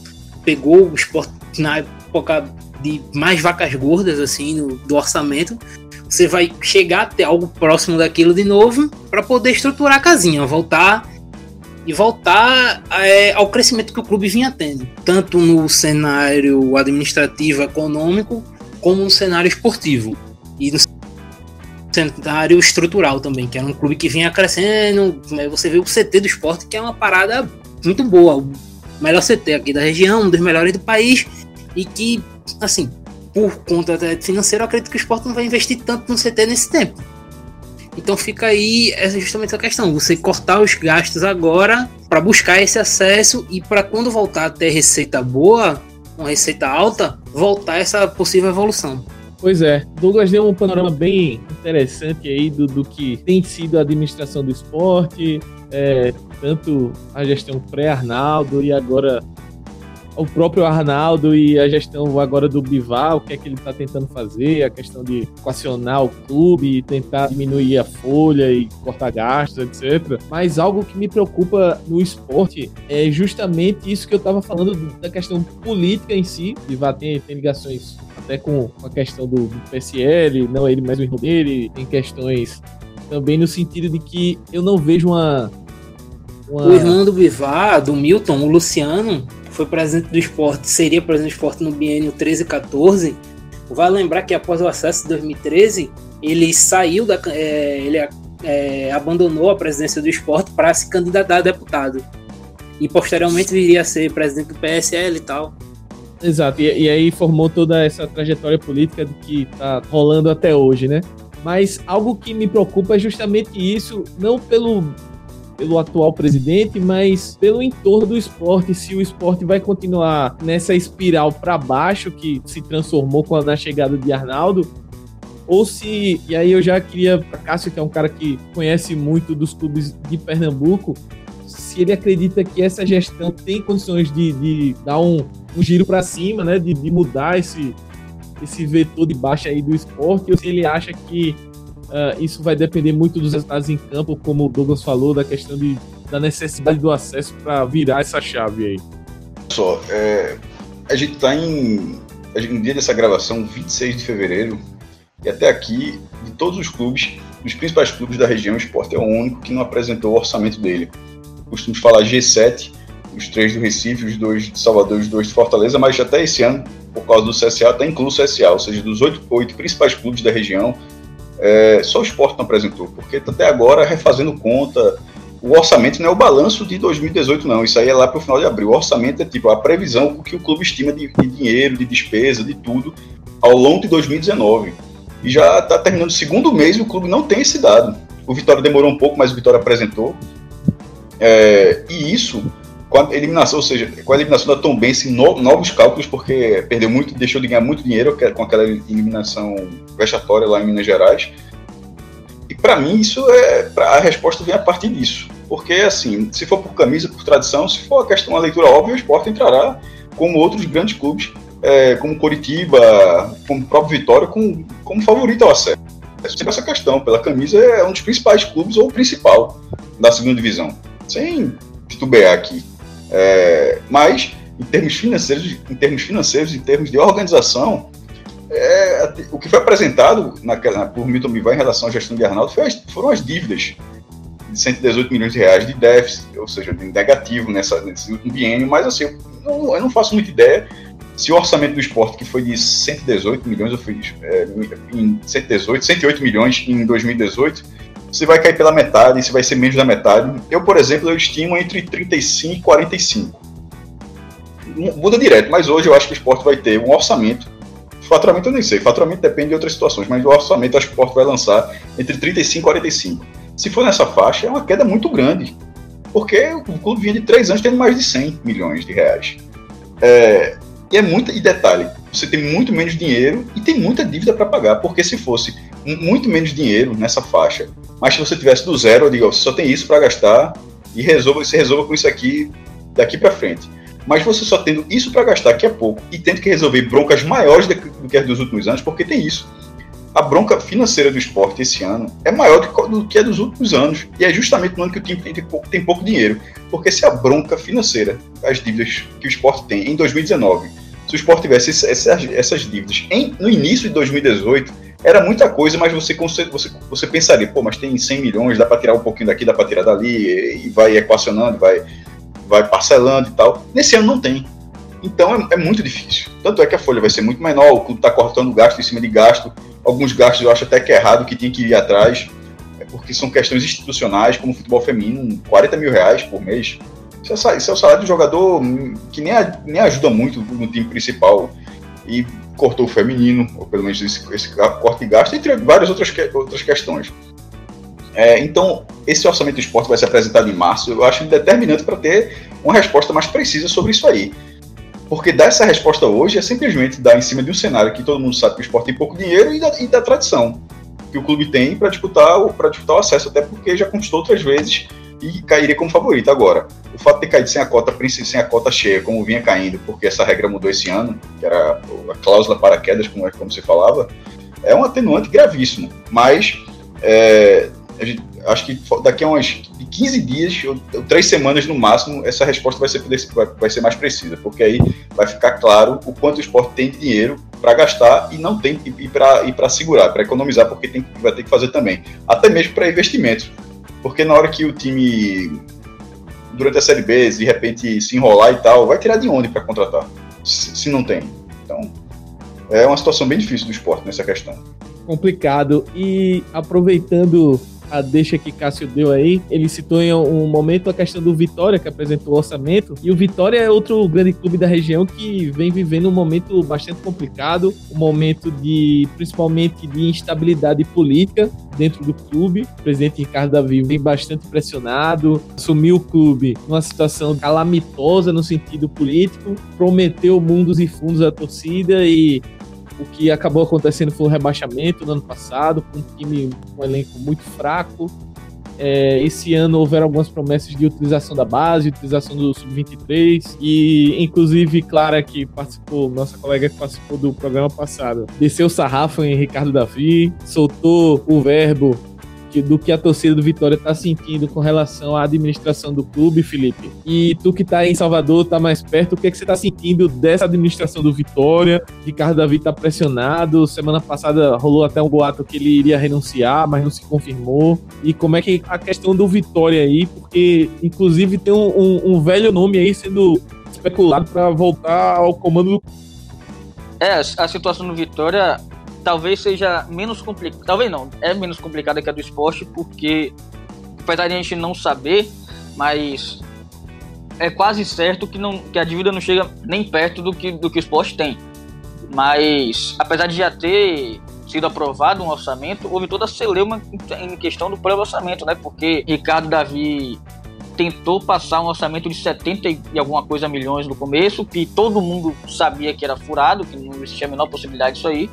pegou o esporte na época de mais vacas gordas assim no, do orçamento. Você vai chegar a ter algo próximo daquilo de novo para poder estruturar a casinha, voltar e voltar é, ao crescimento que o clube vinha tendo, tanto no cenário administrativo, econômico, como no cenário esportivo. E no cenário estrutural também, que era um clube que vinha crescendo. Você vê o CT do esporte, que é uma parada muito boa, o melhor CT aqui da região, um dos melhores do país, e que, assim, por conta financeira, eu acredito que o esporte não vai investir tanto no CT nesse tempo. Então fica aí essa justamente a questão, você cortar os gastos agora para buscar esse acesso e para quando voltar a ter receita boa, uma receita alta, voltar essa possível evolução. Pois é, Douglas deu um panorama bem interessante aí do, do que tem sido a administração do esporte, é, tanto a gestão pré-Arnaldo e agora o próprio Arnaldo e a gestão agora do Bival, o que é que ele está tentando fazer, a questão de equacionar o clube e tentar diminuir a folha e cortar gastos, etc. Mas algo que me preocupa no esporte é justamente isso que eu estava falando da questão política em si. Bival tem, tem ligações até com a questão do, do PSL, não ele, mas o irmão dele, tem questões também no sentido de que eu não vejo uma. uma... O do Bivar, do Milton, o Luciano, foi presidente do esporte, seria presidente do esporte no biênio 13 e 14, vai lembrar que após o acesso de 2013, ele saiu da. É, ele é, abandonou a presidência do esporte para se candidatar a deputado. E posteriormente viria a ser presidente do PSL e tal. Exato, e, e aí formou toda essa trajetória política que está rolando até hoje, né? Mas algo que me preocupa é justamente isso, não pelo pelo atual presidente, mas pelo entorno do esporte. Se o esporte vai continuar nessa espiral para baixo que se transformou com a, chegada de Arnaldo, ou se. E aí eu já queria, para Cássio, que é um cara que conhece muito dos clubes de Pernambuco, se ele acredita que essa gestão tem condições de, de dar um, um giro para cima, né, de, de mudar esse, esse vetor de baixa aí do esporte, ou se ele acha que Uh, isso vai depender muito dos resultados em campo, como o Douglas falou, da questão de, da necessidade do acesso para virar essa chave aí. Só, é, a gente está em. No dia dessa gravação, 26 de fevereiro, e até aqui, de todos os clubes, dos principais clubes da região, o Sport é o único que não apresentou o orçamento dele. Costumamos falar G7, os três do Recife, os dois de Salvador os dois de Fortaleza, mas até esse ano, por causa do CSA, está incluso o CSA, ou seja, dos oito, oito principais clubes da região, é, só o esporte não apresentou, porque até agora refazendo conta. O orçamento não é o balanço de 2018, não. Isso aí é lá para o final de abril. O orçamento é tipo a previsão o que o clube estima de, de dinheiro, de despesa, de tudo, ao longo de 2019. E já está terminando o segundo mês e o clube não tem esse dado. O Vitória demorou um pouco, mas o Vitória apresentou. É, e isso com a eliminação, ou seja, com a eliminação da Tom Bense, no, novos cálculos, porque perdeu muito, deixou de ganhar muito dinheiro com aquela eliminação vexatória lá em Minas Gerais. E para mim, isso é. a resposta vem a partir disso. Porque, assim, se for por camisa, por tradição, se for a questão uma leitura óbvia, o esporte entrará como outros grandes clubes, é, como Coritiba, como o próprio Vitória, como, como favorito ao acesso. Essa questão, pela camisa, é um dos principais clubes ou o principal da segunda divisão. Sem titubear aqui. É, mas, em termos financeiros, em termos financeiros, em termos de organização, é, o que foi apresentado naquela, por Milton Bivar em relação à gestão de Arnaldo foi, foram as dívidas de 118 milhões de reais de déficit, ou seja, de negativo nessa, nesse último biênio, mas assim, eu não, eu não, faço muita ideia se o orçamento do esporte, que foi de 118 milhões, eu fui é, em 118, 108 milhões em 2018, se vai cair pela metade, se vai ser menos da metade. Eu, por exemplo, eu estimo entre 35 e 45. Muda direto, mas hoje eu acho que o esporte vai ter um orçamento. Faturamento eu nem sei, faturamento depende de outras situações, mas o orçamento eu acho que o esporte vai lançar entre 35 e 45. Se for nessa faixa, é uma queda muito grande. Porque o clube vinha de três anos tendo mais de 100 milhões de reais. É, e é muito. E detalhe, você tem muito menos dinheiro e tem muita dívida para pagar. Porque se fosse muito menos dinheiro nessa faixa, mas se você tivesse do zero, eu digo, você só tem isso para gastar e resolva, você resolva com isso aqui daqui para frente. Mas você só tendo isso para gastar, que é pouco, e tendo que resolver broncas maiores do que as dos últimos anos, porque tem isso a bronca financeira do esporte esse ano é maior do que a dos últimos anos. E é justamente no ano que o time tem pouco, tem pouco dinheiro. Porque se a bronca financeira, as dívidas que o esporte tem em 2019, se o esporte tivesse essas, essas dívidas em, no início de 2018, era muita coisa, mas você, você, você pensaria, pô, mas tem 100 milhões, dá para tirar um pouquinho daqui, dá para tirar dali, e vai equacionando, vai, vai parcelando e tal. Nesse ano não tem. Então é, é, muito difícil. Tanto é que a folha vai ser muito menor, o clube está cortando gasto em cima de gasto. Alguns gastos eu acho até que é errado, que tem que ir atrás, é porque são questões institucionais, como o futebol feminino, 40 mil reais por mês. Isso é, isso é o salário do jogador que nem, nem ajuda muito no time principal. E cortou o feminino, ou pelo menos esse, esse corte de gasto, entre várias outras, outras questões. É, então, esse orçamento do esporte vai ser apresentado em março. Eu acho determinante para ter uma resposta mais precisa sobre isso aí. Porque dar essa resposta hoje é simplesmente dar em cima de um cenário que todo mundo sabe que o esporte tem pouco dinheiro e da, e da tradição que o clube tem para disputar, disputar o acesso, até porque já conquistou outras vezes e cairia como favorito. Agora, o fato de ter caído sem a cota sem a cota cheia, como vinha caindo, porque essa regra mudou esse ano, que era a cláusula para quedas, como, é, como você falava, é um atenuante gravíssimo. Mas é, gente, acho que daqui a umas 15 dias, ou, ou três semanas no máximo, essa resposta vai ser, vai, vai ser mais precisa, porque aí vai ficar claro o quanto o esporte tem dinheiro para gastar e não tem e para segurar, para economizar, porque tem, vai ter que fazer também. Até mesmo para investimentos. Porque na hora que o time, durante a Série B, de repente se enrolar e tal, vai tirar de onde para contratar? Se, se não tem. Então, é uma situação bem difícil do esporte nessa questão. Complicado. E aproveitando a deixa que Cássio deu aí, ele citou em um momento a questão do Vitória, que apresentou o orçamento, e o Vitória é outro grande clube da região que vem vivendo um momento bastante complicado, um momento de, principalmente, de instabilidade política dentro do clube. O presidente Ricardo Davi vem bastante pressionado, assumiu o clube numa situação calamitosa no sentido político, prometeu mundos e fundos à torcida e o que acabou acontecendo foi um rebaixamento no ano passado, com um time, um elenco muito fraco. É, esse ano houveram algumas promessas de utilização da base, utilização do Sub-23 e, inclusive, Clara, que participou, nossa colega que participou do programa passado, desceu o sarrafo em Ricardo Davi, soltou o verbo que, do que a torcida do Vitória está sentindo com relação à administração do clube, Felipe. E tu que está em Salvador, está mais perto, o que, é que você está sentindo dessa administração do Vitória? Ricardo Davi está pressionado. Semana passada rolou até um boato que ele iria renunciar, mas não se confirmou. E como é que a questão do Vitória aí, porque inclusive tem um, um, um velho nome aí sendo especulado para voltar ao comando do. É, a situação do Vitória talvez seja menos complicado. Talvez não, é menos complicada que a do esporte, porque apesar de a gente não saber, mas é quase certo que, não, que a dívida não chega nem perto do que, do que o esporte tem. Mas apesar de já ter sido aprovado um orçamento, houve toda a celeuma em questão do próprio orçamento, né? Porque Ricardo Davi tentou passar um orçamento de 70 e alguma coisa milhões no começo, que todo mundo sabia que era furado, que não existia a menor possibilidade disso aí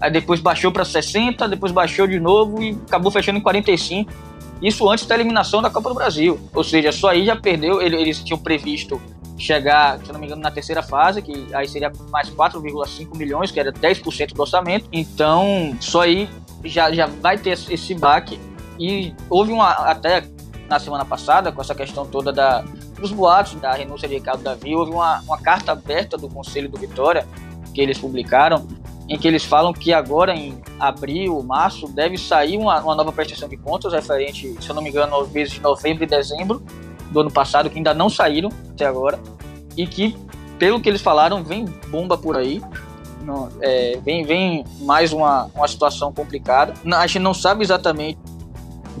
aí depois baixou para 60, depois baixou de novo e acabou fechando em 45. Isso antes da eliminação da Copa do Brasil. Ou seja, só aí já perdeu. Eles tinham previsto chegar, se não me engano, na terceira fase, que aí seria mais 4,5 milhões, que era 10% do orçamento. Então, só aí já, já vai ter esse baque. E houve uma, até na semana passada, com essa questão toda da, dos boatos da renúncia de Ricardo Davi, houve uma, uma carta aberta do Conselho do Vitória, que eles publicaram, em que eles falam que agora em abril, março, deve sair uma, uma nova prestação de contas referente, se eu não me engano, aos meses de novembro e dezembro do ano passado, que ainda não saíram até agora, e que, pelo que eles falaram, vem bomba por aí. Não, é, vem, vem mais uma, uma situação complicada. A gente não sabe exatamente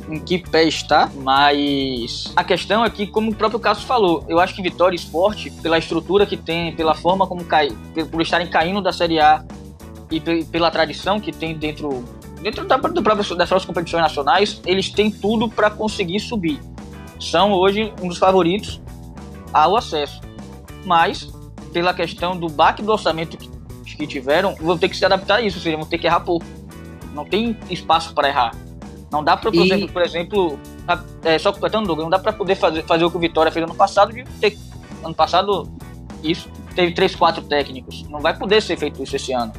em que pé está, mas a questão é que, como o próprio Cássio falou, eu acho que Vitória Esporte, pela estrutura que tem, pela forma como cai, por estarem caindo da Série A e pela tradição que tem dentro, dentro da, do próprio, das próprias competições nacionais, eles têm tudo para conseguir subir. São hoje um dos favoritos ao acesso. Mas, pela questão do baque do orçamento que, que tiveram, vão ter que se adaptar a isso, ou seja, vão ter que errar pouco. Não tem espaço para errar. Não dá para, por, e... exemplo, por exemplo, é, só completando, Douglas, não dá para poder fazer, fazer o que o Vitória fez ano passado, de ter, ano passado, isso, teve três, quatro técnicos. Não vai poder ser feito isso esse ano.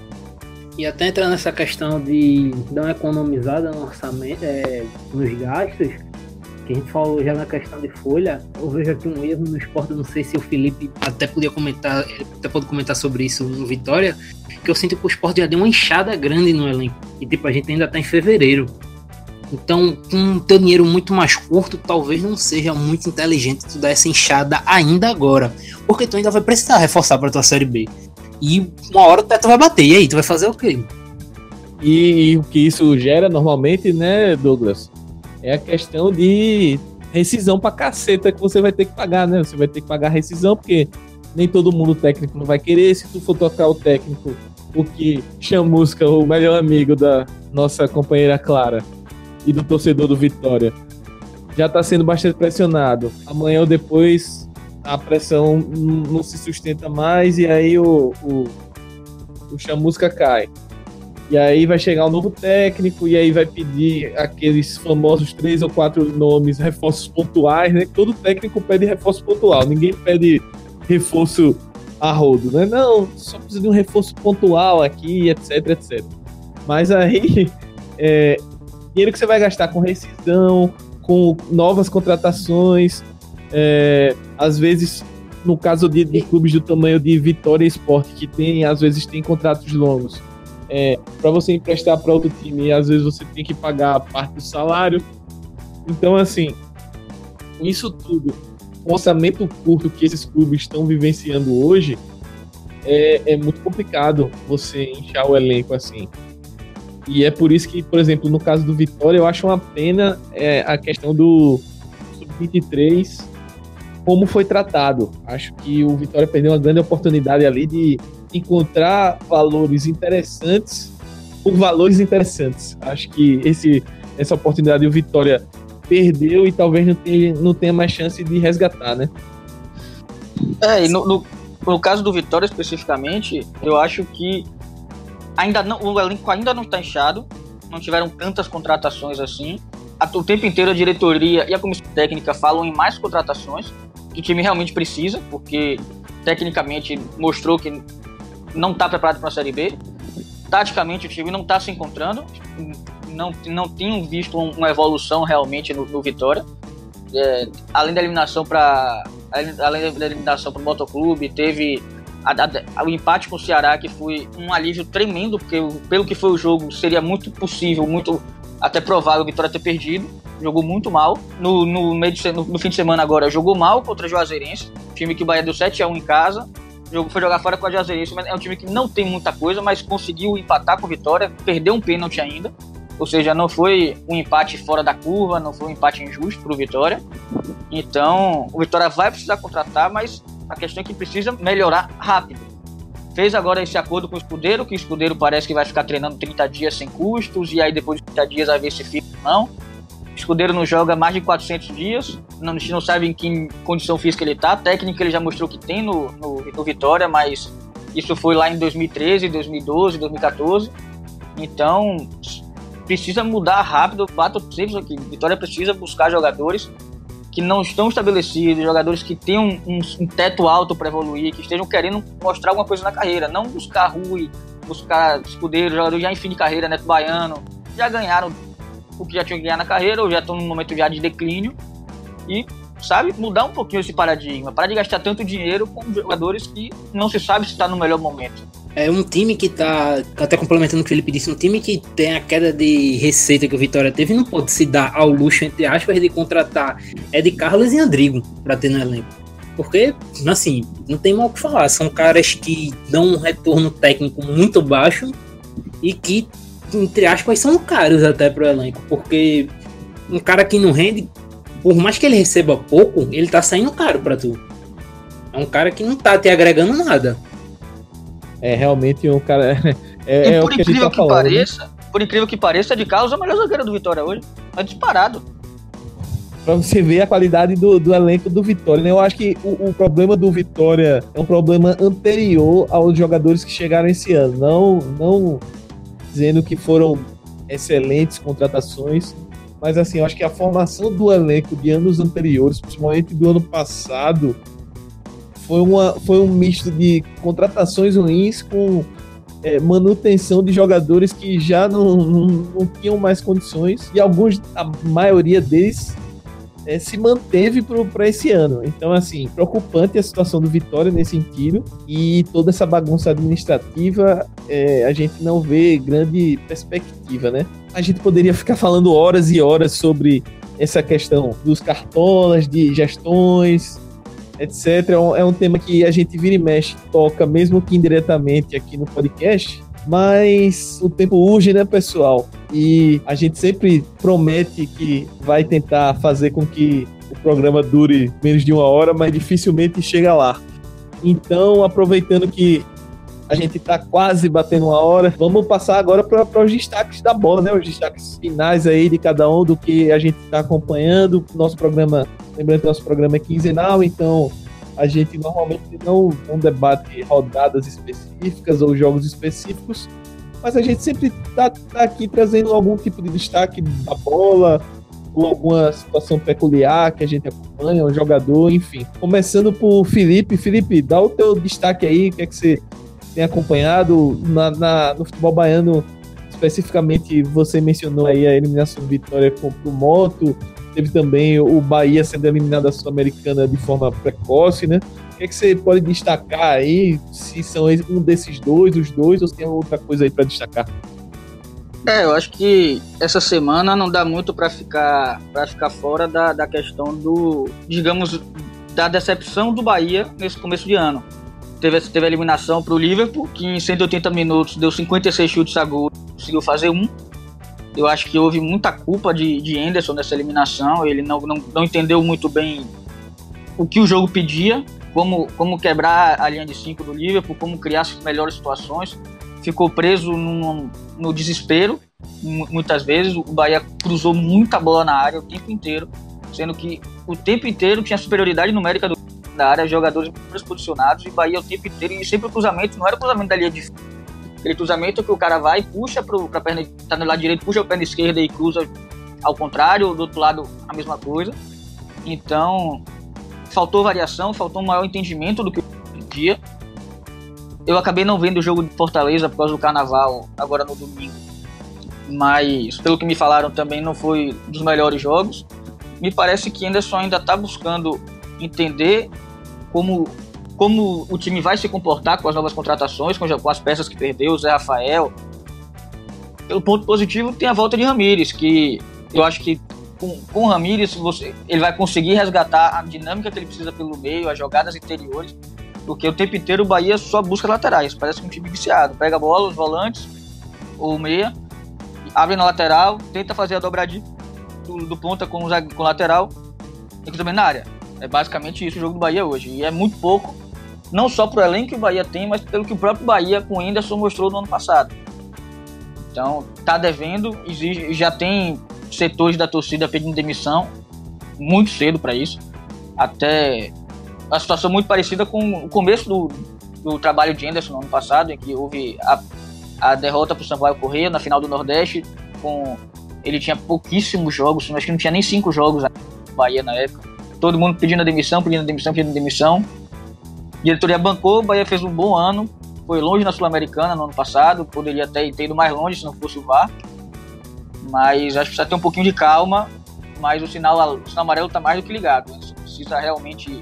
E até entrar nessa questão de dar uma economizada no orçamento, é, nos gastos, que a gente falou já na questão de folha, eu vejo aqui um erro no esporte, não sei se o Felipe até podia comentar, até pode comentar sobre isso no Vitória, que eu sinto que o esporte já deu uma enxada grande no elenco. E tipo, a gente ainda tá em fevereiro. Então, com o teu dinheiro muito mais curto, talvez não seja muito inteligente tu dar essa enxada ainda agora. Porque tu ainda vai precisar reforçar para tua série B. E uma hora o teto vai bater. E aí, tu vai fazer o quê? E, e o que isso gera normalmente, né, Douglas? É a questão de rescisão pra caceta que você vai ter que pagar, né? Você vai ter que pagar rescisão, porque nem todo mundo técnico não vai querer. Se tu for tocar o técnico, o que chamusca o melhor amigo da nossa companheira Clara e do torcedor do Vitória, já está sendo bastante pressionado. Amanhã ou depois a pressão não se sustenta mais e aí o, o, o chamusca cai. E aí vai chegar um novo técnico e aí vai pedir aqueles famosos três ou quatro nomes, reforços pontuais, né? Todo técnico pede reforço pontual, ninguém pede reforço a rodo, né? Não, só precisa de um reforço pontual aqui, etc, etc. Mas aí, (laughs) é, dinheiro que você vai gastar com rescisão, com novas contratações, é, às vezes, no caso de, de, clubes do tamanho de Vitória Esporte, que tem, às vezes tem contratos longos, é, para você emprestar para outro time, às vezes você tem que pagar parte do salário. Então, assim, isso tudo, o orçamento curto que esses clubes estão vivenciando hoje, é, é muito complicado você inchar o elenco assim. E é por isso que, por exemplo, no caso do Vitória, eu acho uma pena é, a questão do Sub-23, como foi tratado. Acho que o Vitória perdeu uma grande oportunidade ali de encontrar valores interessantes por valores interessantes. Acho que esse, essa oportunidade o Vitória perdeu e talvez não tenha, não tenha mais chance de resgatar, né? É, e no, no, no caso do Vitória especificamente, eu acho que ainda não, o elenco ainda não está inchado, não tiveram tantas contratações assim. O tempo inteiro a diretoria e a comissão técnica falam em mais contratações, que o time realmente precisa, porque tecnicamente mostrou que não está preparado para a Série B. Taticamente o time não está se encontrando, não, não tinham visto uma evolução realmente no, no Vitória. É, além da eliminação para além da eliminação para o Motoclube, teve a, a, o empate com o Ceará, que foi um alívio tremendo, porque pelo que foi o jogo, seria muito possível, muito até provável o Vitória ter perdido. Jogou muito mal. No, no, meio de, no, no, fim de semana agora, jogou mal contra o Juazeirense, time que o Bahia deu 7x1 em casa. Jogo, foi jogar fora com a Juazeirense, mas é um time que não tem muita coisa, mas conseguiu empatar com o Vitória, perdeu um pênalti ainda. Ou seja, não foi um empate fora da curva, não foi um empate injusto para o Vitória. Então, o Vitória vai precisar contratar, mas a questão é que precisa melhorar rápido. Fez agora esse acordo com o Escudeiro, que o Escudeiro parece que vai ficar treinando 30 dias sem custos, e aí depois de 30 dias vai ver se fica ou não. O Escudeiro não joga mais de 400 dias, não, a gente não sabe em que condição física ele está. Técnica ele já mostrou que tem no, no, no Vitória, mas isso foi lá em 2013, 2012, 2014. Então, precisa mudar rápido. Bato sempre aqui. Vitória precisa buscar jogadores que não estão estabelecidos, jogadores que têm um, um, teto alto para evoluir, que estejam querendo mostrar alguma coisa na carreira, não buscar Rui, buscar escudeiro, jogadores já em fim de carreira, Neto Baiano, já ganharam o que já tinham que ganhar na carreira, ou já estão num momento já de declínio, e, sabe, mudar um pouquinho esse paradigma, para de gastar tanto dinheiro com jogadores que não se sabe se está no melhor momento. É um time que tá, até complementando o que o Felipe disse, um time que tem a queda de receita que o Vitória teve, não pode se dar ao luxo, entre aspas, de contratar Ed Carlos e Andrigo para ter no elenco. Porque, assim, não tem mal o que falar. São caras que dão um retorno técnico muito baixo e que, entre aspas, são caros até pro elenco. Porque um cara que não rende, por mais que ele receba pouco, ele tá saindo caro para tu. É um cara que não tá te agregando nada. É realmente um cara. (laughs) É, é por incrível que, que, tá falando, né? pareça, né? por incrível que pareça, de Carlos é o melhor zagueiro do Vitória hoje. É disparado. Pra você ver a qualidade do, do elenco do Vitória, né? Eu acho que o, o, problema do Vitória é um problema anterior aos jogadores que chegaram esse ano. Não, não dizendo que foram excelentes contratações, mas assim, eu acho que a formação do elenco de anos anteriores, principalmente do ano passado, foi, uma, foi um misto de contratações ruins com é, manutenção de jogadores que já não, não, não tinham mais condições e alguns, a maioria deles é, se manteve para esse ano. Então, assim, preocupante a situação do Vitória nesse sentido e toda essa bagunça administrativa, é, a gente não vê grande perspectiva, né? A gente poderia ficar falando horas e horas sobre essa questão dos cartolas, de gestões, etc. É um, é um tema que a gente vira e mexe, toca, mesmo que indiretamente aqui no podcast, mas o tempo urge, né, pessoal? E a gente sempre promete que vai tentar fazer com que o programa dure menos de uma hora, mas dificilmente chega lá. Então, aproveitando que a gente está quase batendo uma hora, vamos passar agora para os destaques da bola, né? Os destaques finais aí de cada um do que a gente está acompanhando. Nosso programa, lembrando que nosso programa é quinzenal, então a gente normalmente não, não debate rodadas específicas ou jogos específicos, mas a gente sempre está tá aqui trazendo algum tipo de destaque da bola, ou alguma situação peculiar que a gente acompanha, um jogador, enfim. Começando por Felipe. Felipe, dá o teu destaque aí, o que é que você tem acompanhado na, na no futebol baiano, especificamente você mencionou aí a eliminação de Vitória com o Moto, Teve também o Bahia sendo eliminado da Sul-Americana de forma precoce, né? O que, é que você pode destacar aí? Se são um desses dois, os dois, ou se tem outra coisa aí para destacar? É, eu acho que essa semana não dá muito para ficar para ficar fora da, da questão do, digamos, da decepção do Bahia nesse começo de ano. Teve, teve a eliminação para o Liverpool, que em 180 minutos deu 56 chutes a gol, conseguiu fazer um. Eu acho que houve muita culpa de, de Anderson nessa eliminação. Ele não, não, não entendeu muito bem o que o jogo pedia, como, como quebrar a linha de cinco do Liverpool, como criar as melhores situações. Ficou preso no, no desespero, muitas vezes. O Bahia cruzou muita bola na área o tempo inteiro, sendo que o tempo inteiro tinha superioridade numérica do, da área, jogadores posicionados, e Bahia o tempo inteiro, e sempre o cruzamento não era o cruzamento da linha de Aquele cruzamento que o cara vai, puxa para a perna, tá no lado direito, puxa a perna esquerda e cruza ao contrário, do outro lado a mesma coisa. Então, faltou variação, faltou um maior entendimento do que o dia. Eu acabei não vendo o jogo de Fortaleza por causa do carnaval, agora no domingo. Mas, pelo que me falaram, também não foi dos melhores jogos. Me parece que Anderson ainda está buscando entender como como o time vai se comportar com as novas contratações, com, as peças que perdeu, o Zé Rafael. Pelo ponto positivo, tem a volta de Ramires, que eu acho que com, com o Ramires você, ele vai conseguir resgatar a dinâmica que ele precisa pelo meio, as jogadas interiores, porque o tempo inteiro o Bahia só busca laterais, parece um time viciado. Pega a bola, os volantes, ou meia, abre na lateral, tenta fazer a dobradinha do, do ponta com o, com o lateral, e também na área. É basicamente isso o jogo do Bahia hoje. E é muito pouco não só para o elenco que o Bahia tem, mas pelo que o próprio Bahia com o Anderson mostrou no ano passado. Então, tá devendo, exige, já tem setores da torcida pedindo demissão muito cedo para isso. Até a situação muito parecida com o começo do, do trabalho de Anderson no ano passado, em que houve a, a derrota para o Sampaio Correia na final do Nordeste. Com, ele tinha pouquíssimos jogos, acho que não tinha nem cinco jogos no Bahia na época. Todo mundo pedindo demissão, pedindo demissão, pedindo demissão. Diretoria bancou, o Bahia fez um bom ano, foi longe na Sul-Americana no ano passado, poderia até ter ido mais longe se não fosse o VAR. Mas acho que precisa ter um pouquinho de calma, mas o sinal, o sinal amarelo está mais do que ligado. Né? Precisa realmente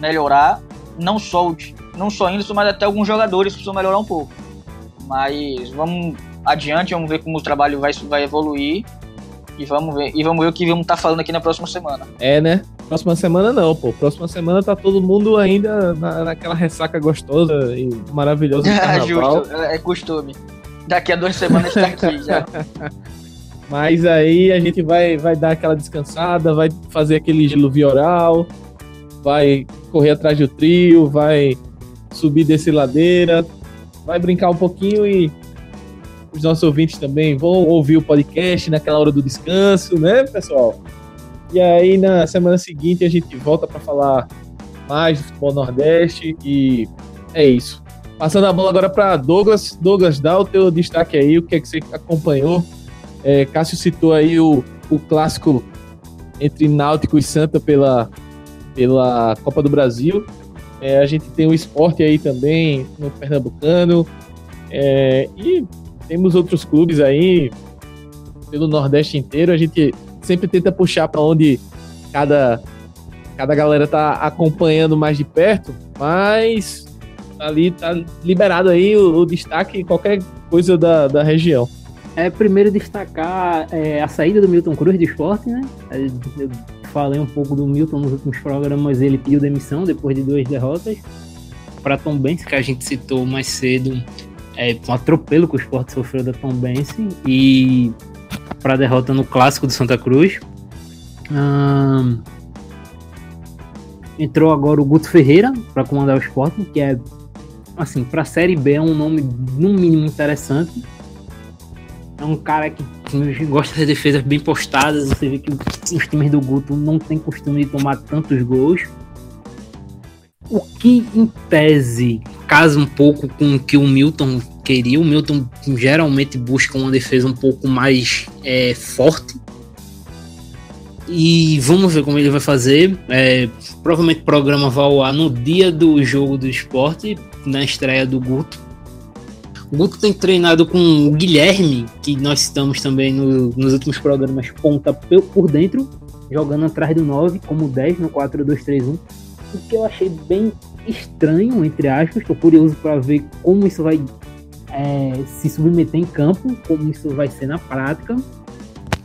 melhorar, não só não só isso, mas até alguns jogadores precisam melhorar um pouco. Mas vamos adiante, vamos ver como o trabalho vai, vai evoluir e vamos ver, e vamos ver o que vamos estar tá falando aqui na próxima semana. É, né? Próxima semana não, pô. Próxima semana tá todo mundo ainda na, naquela ressaca gostosa e maravilhosa do (laughs) carnaval. Justo, é costume. Daqui a duas semanas tá aqui já. (laughs) Mas aí a gente vai, vai dar aquela descansada, vai fazer aquele gelo vioral, vai correr atrás do trio, vai subir desse ladeira, vai brincar um pouquinho e os nossos ouvintes também vão ouvir o podcast naquela hora do descanso, né, pessoal? E aí na semana seguinte a gente volta para falar mais do futebol nordeste e é isso. Passando a bola agora para Douglas. Douglas, dá o teu destaque aí, o que é que você acompanhou? É, Cássio citou aí o, o clássico entre Náutico e Santa pela, pela Copa do Brasil. É, a gente tem o esporte aí também no Pernambucano. É, e temos outros clubes aí pelo Nordeste inteiro. A gente sempre tenta puxar para onde cada, cada galera tá acompanhando mais de perto, mas ali tá liberado aí o, o destaque qualquer coisa da, da região. É, primeiro destacar é, a saída do Milton Cruz do esporte, né? Eu falei um pouco do Milton nos últimos programas, ele pediu demissão depois de duas derrotas. Para Tom Benz, que a gente citou mais cedo, é, um atropelo que o esporte sofreu da Tom Benz e para a derrota no clássico do Santa Cruz. entrou agora o Guto Ferreira para comandar o esporte, que é, assim, para a Série B é um nome no mínimo interessante é um cara que gosta de defesas bem postadas. Você vê que os times do Guto não tem costume de tomar tantos gols. O que, em tese, casa um pouco com o que o Milton queria. O Milton geralmente busca uma defesa um pouco mais é, forte. E vamos ver como ele vai fazer. É, provavelmente o programa vai ao ar no dia do jogo do esporte, na estreia do Guto. O Guto tem treinado com o Guilherme, que nós citamos também no, nos últimos programas, ponta por dentro, jogando atrás do 9, como 10 no 4-2-3-1. O que eu achei bem estranho, entre aspas. Estou curioso para ver como isso vai é, se submeter em campo, como isso vai ser na prática.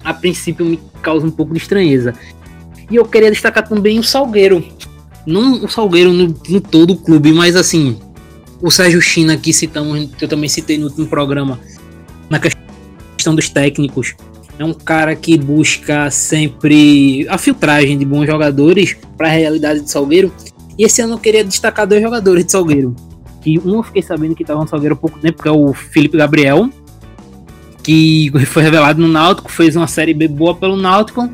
A princípio me causa um pouco de estranheza. E eu queria destacar também o Salgueiro. Não o Salgueiro no, no todo o clube, mas assim, o Sérgio China, que citamos, que eu também citei no último programa, na questão dos técnicos, é um cara que busca sempre a filtragem de bons jogadores para a realidade de Salgueiro. E esse ano eu queria destacar dois jogadores de Salgueiro. Que um eu fiquei sabendo que estava no Salgueiro há pouco tempo, que é o Felipe Gabriel, que foi revelado no Náutico, fez uma série B boa pelo Náutico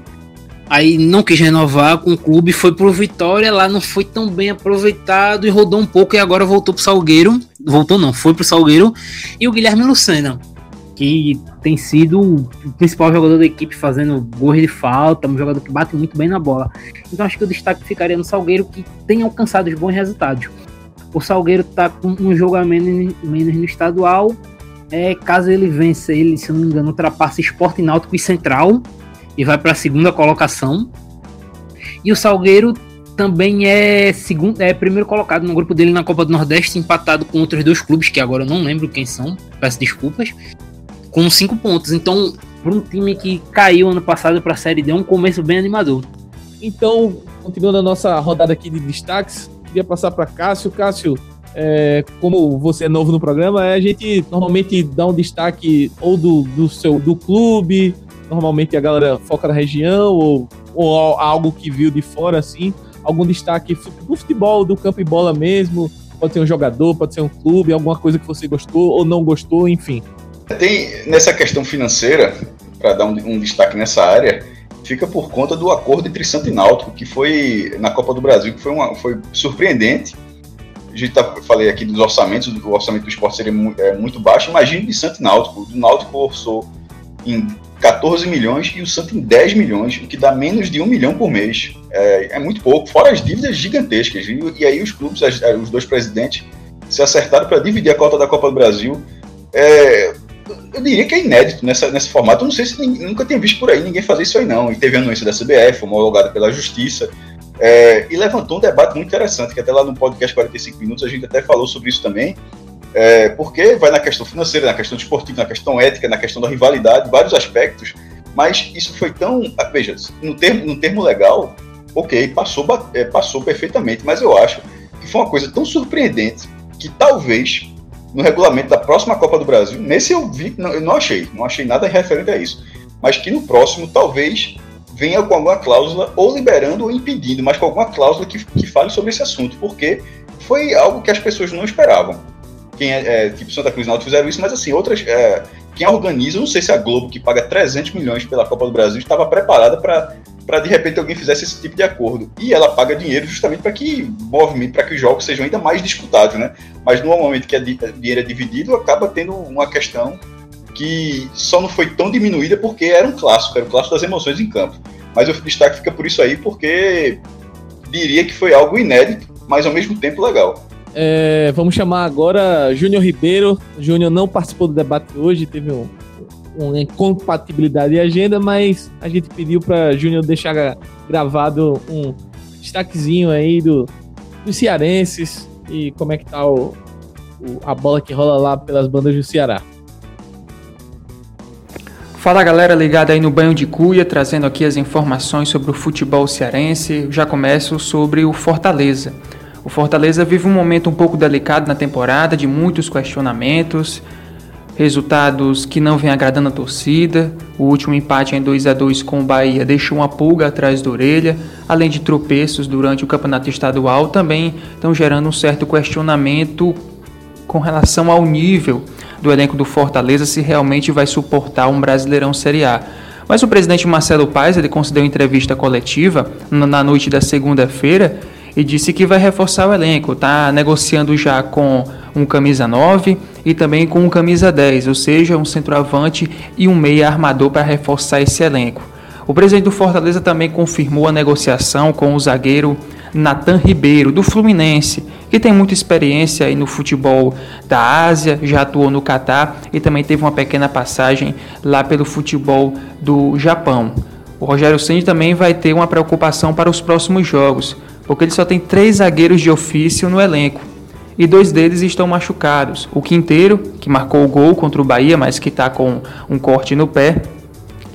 Aí não quis renovar com o clube, foi pro Vitória, lá não foi tão bem aproveitado e rodou um pouco e agora voltou pro Salgueiro. Voltou não, foi pro Salgueiro. E o Guilherme Lucena, que tem sido o principal jogador da equipe fazendo gols de falta, um jogador que bate muito bem na bola. Então acho que o destaque ficaria no Salgueiro que tem alcançado os bons resultados. O Salgueiro tá com um jogo a menos, menos no estadual. É, caso ele vença, ele, se não me engano, ultrapassa Esporte Náutico e Central e vai para a segunda colocação. E o Salgueiro também é segundo, é primeiro colocado no grupo dele na Copa do Nordeste, empatado com outros dois clubes que agora eu não lembro quem são, peço desculpas, com cinco pontos. Então, para um time que caiu ano passado para a Série D, é um começo bem animador. Então, continuando a nossa rodada aqui de destaques, queria passar para Cássio. Cássio, é, como você é novo no programa, a gente normalmente dá um destaque ou do, do seu do clube normalmente a galera foca na região ou, ou algo que viu de fora, assim. Algum destaque do futebol, do campo e bola mesmo. Pode ser um jogador, pode ser um clube, alguma coisa que você gostou ou não gostou, enfim. Tem nessa questão financeira, para dar um, um, destaque nessa área, fica por conta do acordo entre Santo e Náutico, que foi na Copa do Brasil, que foi, uma, foi surpreendente. A gente tá, falei aqui dos orçamentos, o orçamento do esporte seria muito, é, muito baixo. Imagine de Santo e Náutico. O Náutico orçou em 14 milhões e o Santos em 10 milhões, o que dá menos de um milhão por mês. É, é muito pouco, fora as dívidas gigantescas. E aí os clubes, as, os dois presidentes, se acertaram para dividir a cota da Copa do Brasil. É, eu diria que é inédito nessa, nesse formato. Eu não sei se nunca tem visto por aí ninguém fazer isso aí, não. E teve anuência da CBF, homologada pela Justiça. É, e levantou um debate muito interessante, que até lá no podcast 45 Minutos a gente até falou sobre isso também, é, porque vai na questão financeira, na questão esportiva, na questão ética, na questão da rivalidade, vários aspectos. Mas isso foi tão. Ah, veja, no termo, no termo legal, ok, passou, é, passou perfeitamente, mas eu acho que foi uma coisa tão surpreendente que talvez no regulamento da próxima Copa do Brasil, nesse eu vi, não, eu não achei, não achei nada referente a isso. mas que no próximo talvez venha com alguma cláusula ou liberando ou impedindo, mas com alguma cláusula que, que fale sobre esse assunto, porque foi algo que as pessoas não esperavam. Quem é, é tipo Santa Cruz e Náutico fizeram isso, mas assim, outras, é, quem organiza, não sei se a Globo, que paga 300 milhões pela Copa do Brasil, estava preparada para de repente alguém fizesse esse tipo de acordo. E ela paga dinheiro justamente para que movimento, para que os jogos sejam ainda mais disputados, né? Mas no momento que a dinheiro é dividido, acaba tendo uma questão que só não foi tão diminuída porque era um clássico, era o clássico das emoções em campo. Mas o destaque fica por isso aí, porque diria que foi algo inédito, mas ao mesmo tempo legal. É, vamos chamar agora Júnior Ribeiro. Júnior não participou do debate hoje, teve um, uma incompatibilidade de agenda, mas a gente pediu para Júnior deixar gravado um destaquezinho aí do, dos cearenses e como é que tá o, o, a bola que rola lá pelas bandas do Ceará. Fala galera ligada aí no Banho de Cuia, trazendo aqui as informações sobre o futebol cearense. Já começo sobre o Fortaleza. O Fortaleza vive um momento um pouco delicado na temporada, de muitos questionamentos, resultados que não vêm agradando a torcida. O último empate em 2 a 2 com o Bahia deixou uma pulga atrás da orelha, além de tropeços durante o campeonato estadual, também estão gerando um certo questionamento com relação ao nível do elenco do Fortaleza se realmente vai suportar um Brasileirão Série A. Mas o presidente Marcelo Paes ele concedeu entrevista coletiva na noite da segunda-feira e disse que vai reforçar o elenco, está negociando já com um camisa 9 e também com um camisa 10, ou seja, um centroavante e um meia armador para reforçar esse elenco. O presidente do Fortaleza também confirmou a negociação com o zagueiro Natan Ribeiro, do Fluminense, que tem muita experiência aí no futebol da Ásia, já atuou no Catar e também teve uma pequena passagem lá pelo futebol do Japão. O Rogério Ceni também vai ter uma preocupação para os próximos jogos, porque ele só tem três zagueiros de ofício no elenco e dois deles estão machucados. O Quinteiro, que marcou o gol contra o Bahia, mas que está com um corte no pé,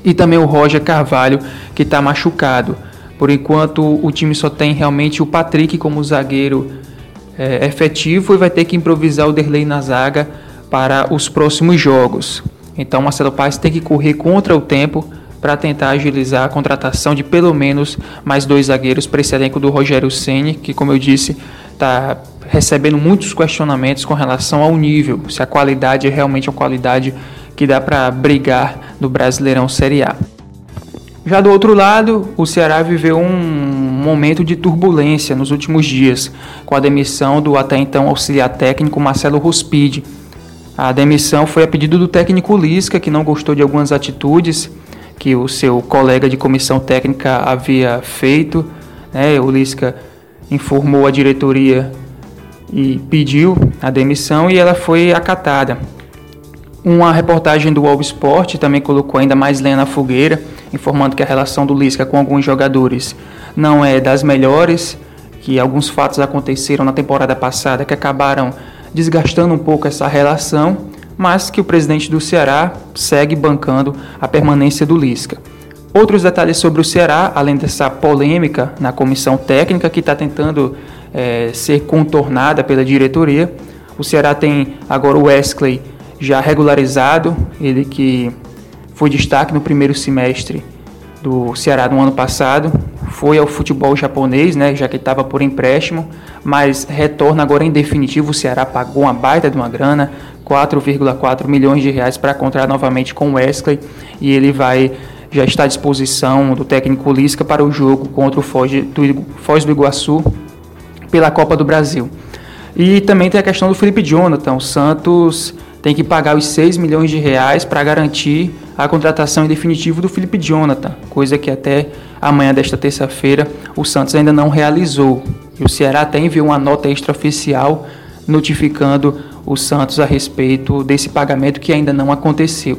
e também o Roger Carvalho, que está machucado. Por enquanto, o time só tem realmente o Patrick como zagueiro é, efetivo e vai ter que improvisar o Derlei na zaga para os próximos jogos. Então, Marcelo Paes tem que correr contra o tempo para tentar agilizar a contratação de pelo menos mais dois zagueiros para esse elenco do Rogério Ceni, que, como eu disse, está recebendo muitos questionamentos com relação ao nível, se a qualidade é realmente uma qualidade que dá para brigar no Brasileirão Série A. Já do outro lado, o Ceará viveu um momento de turbulência nos últimos dias, com a demissão do até então auxiliar técnico Marcelo Ruspide. A demissão foi a pedido do técnico Lisca, que não gostou de algumas atitudes que o seu colega de comissão técnica havia feito. Né? O Lisca informou a diretoria e pediu a demissão e ela foi acatada. Uma reportagem do All Sport também colocou ainda mais lenha na fogueira informando que a relação do Lisca com alguns jogadores não é das melhores, que alguns fatos aconteceram na temporada passada que acabaram desgastando um pouco essa relação, mas que o presidente do Ceará segue bancando a permanência do Lisca. Outros detalhes sobre o Ceará, além dessa polêmica na comissão técnica que está tentando é, ser contornada pela diretoria, o Ceará tem agora o Wesley já regularizado, ele que foi destaque no primeiro semestre do Ceará no ano passado, foi ao futebol japonês, né, já que estava por empréstimo, mas retorna agora em definitivo. O Ceará pagou uma baita de uma grana, 4,4 milhões de reais para contratar novamente com o Wesley e ele vai já está à disposição do técnico Lisca para o jogo contra o Foz do, Foz do Iguaçu pela Copa do Brasil. E também tem a questão do Felipe Jonathan. O Santos tem que pagar os 6 milhões de reais para garantir a contratação em definitivo do Felipe Jonathan, coisa que até amanhã desta terça-feira o Santos ainda não realizou. E o Ceará até enviou uma nota extraoficial notificando o Santos a respeito desse pagamento que ainda não aconteceu.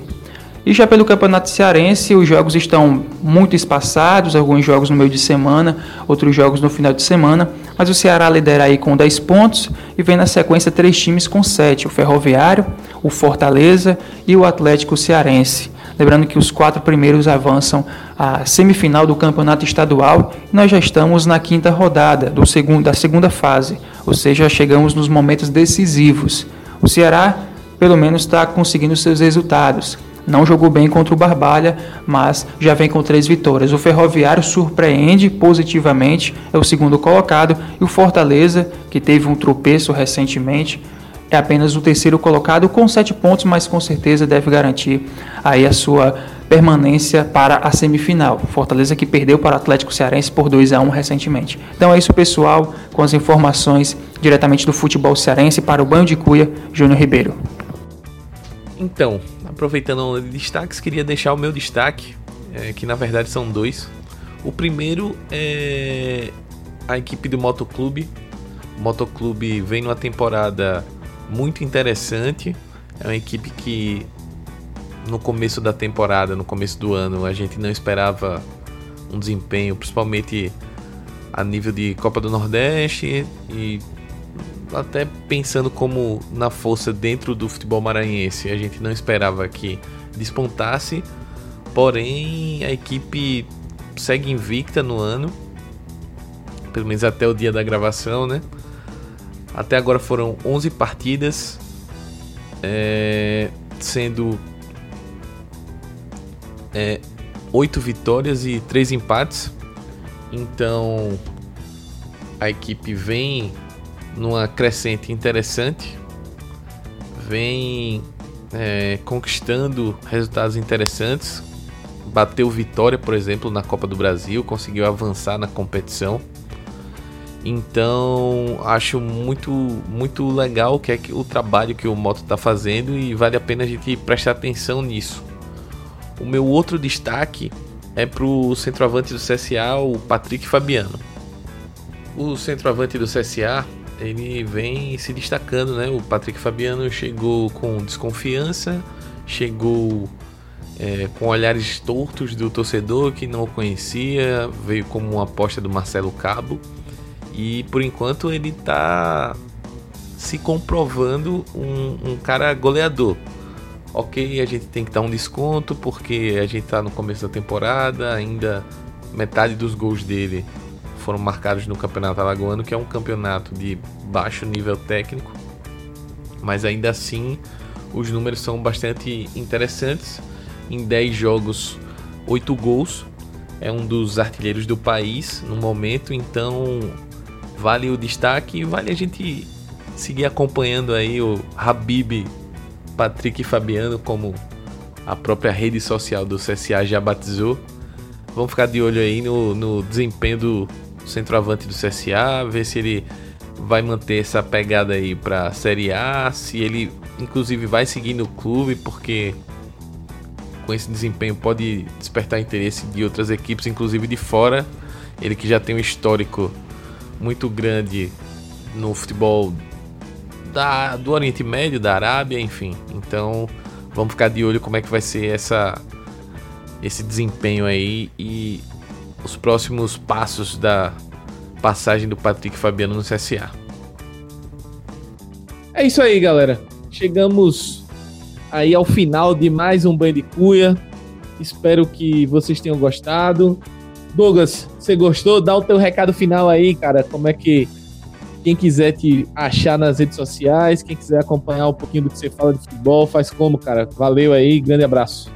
E já pelo Campeonato Cearense, os jogos estão muito espaçados, alguns jogos no meio de semana, outros jogos no final de semana, mas o Ceará lidera aí com 10 pontos e vem na sequência três times com 7, o Ferroviário, o Fortaleza e o Atlético Cearense. Lembrando que os quatro primeiros avançam à semifinal do Campeonato Estadual e nós já estamos na quinta rodada do segundo, da segunda fase, ou seja, chegamos nos momentos decisivos. O Ceará, pelo menos, está conseguindo seus resultados Não jogou bem contra o Barbalha, mas já vem com três vitórias. O Ferroviário surpreende positivamente, é o segundo colocado, e o Fortaleza, que teve um tropeço recentemente, é apenas o terceiro colocado com sete pontos, mas com certeza deve garantir aí a sua permanência para a semifinal. Fortaleza que perdeu para o Atlético Cearense por 2 a 1 recentemente. Então é isso, pessoal, com as informações diretamente do futebol cearense para o Banho de Cuia, Júnior Ribeiro. Então, aproveitando o de destaques, queria deixar o meu destaque, é, que na verdade são dois. O primeiro é a equipe do Motoclube. O Motoclube vem numa temporada muito interessante. É uma equipe que no começo da temporada, no começo do ano, a gente não esperava um desempenho, principalmente a nível de Copa do Nordeste e até pensando como na força dentro do futebol maranhense, a gente não esperava que despontasse. Porém, a equipe segue invicta no ano, pelo menos até o dia da gravação, né? Até agora foram 11 partidas, é, sendo é, 8 vitórias e 3 empates. Então a equipe vem numa crescente interessante, vem é, conquistando resultados interessantes. Bateu vitória, por exemplo, na Copa do Brasil, conseguiu avançar na competição. Então acho muito muito legal que é o trabalho que o Moto está fazendo e vale a pena a gente prestar atenção nisso. O meu outro destaque é para o centroavante do CSA, o Patrick Fabiano. O centroavante do CSA ele vem se destacando, né? O Patrick Fabiano chegou com desconfiança, chegou é, com olhares tortos do torcedor que não o conhecia, veio como uma aposta do Marcelo Cabo e por enquanto ele está se comprovando um, um, cara goleador. Ok, a gente tem que dar um desconto porque a gente está no começo da temporada, ainda metade dos gols dele foram marcados no Campeonato Alagoano, que é um campeonato de baixo nível técnico, mas ainda assim os números são bastante interessantes. Em 10 jogos, 8 gols, é um dos artilheiros do país no momento, então vale o destaque e vale a gente seguir acompanhando aí o Habib, Patrick Fabiano, como a própria rede social do CSA já batizou. Vamos ficar de olho aí no, no desempenho do centroavante do CSA, ver se ele vai manter essa pegada aí para a Série A, se ele inclusive vai seguir no clube, porque com esse desempenho pode despertar interesse de outras equipes, inclusive de fora. Ele que já tem um histórico muito grande no futebol da, do Oriente Médio, da Arábia, enfim. Então vamos ficar de olho como é que vai ser essa, esse desempenho aí e os próximos passos da passagem do Patrick Fabiano no CSA. É isso aí, galera. Chegamos aí ao final de mais um Banho de Cuia. Espero que vocês tenham gostado. Douglas, você gostou? Dá o teu recado final aí, cara. Como é que quem quiser te achar nas redes sociais, quem quiser acompanhar um pouquinho do que você fala de futebol, faz como, cara. Valeu aí, grande abraço.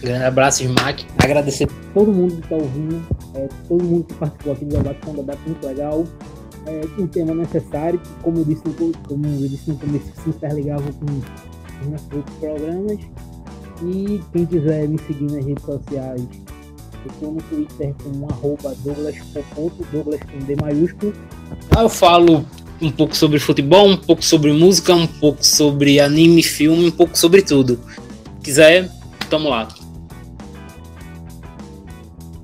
Grande abraço, Smack. Agradecer a todo mundo que está ouvindo, é, todo mundo que participou aqui do debate, foi um debate muito legal. É, um tema necessário, como eu disse, como eu disse no começo, se interligava com os nossos outros programas. E quem quiser me seguir nas redes sociais, estou no Twitter com arroba Douglas Douglas com D maiúsculo. Lá eu falo um pouco sobre futebol, um pouco sobre música, um pouco sobre anime, filme, um pouco sobre tudo. Quiser, tamo lá.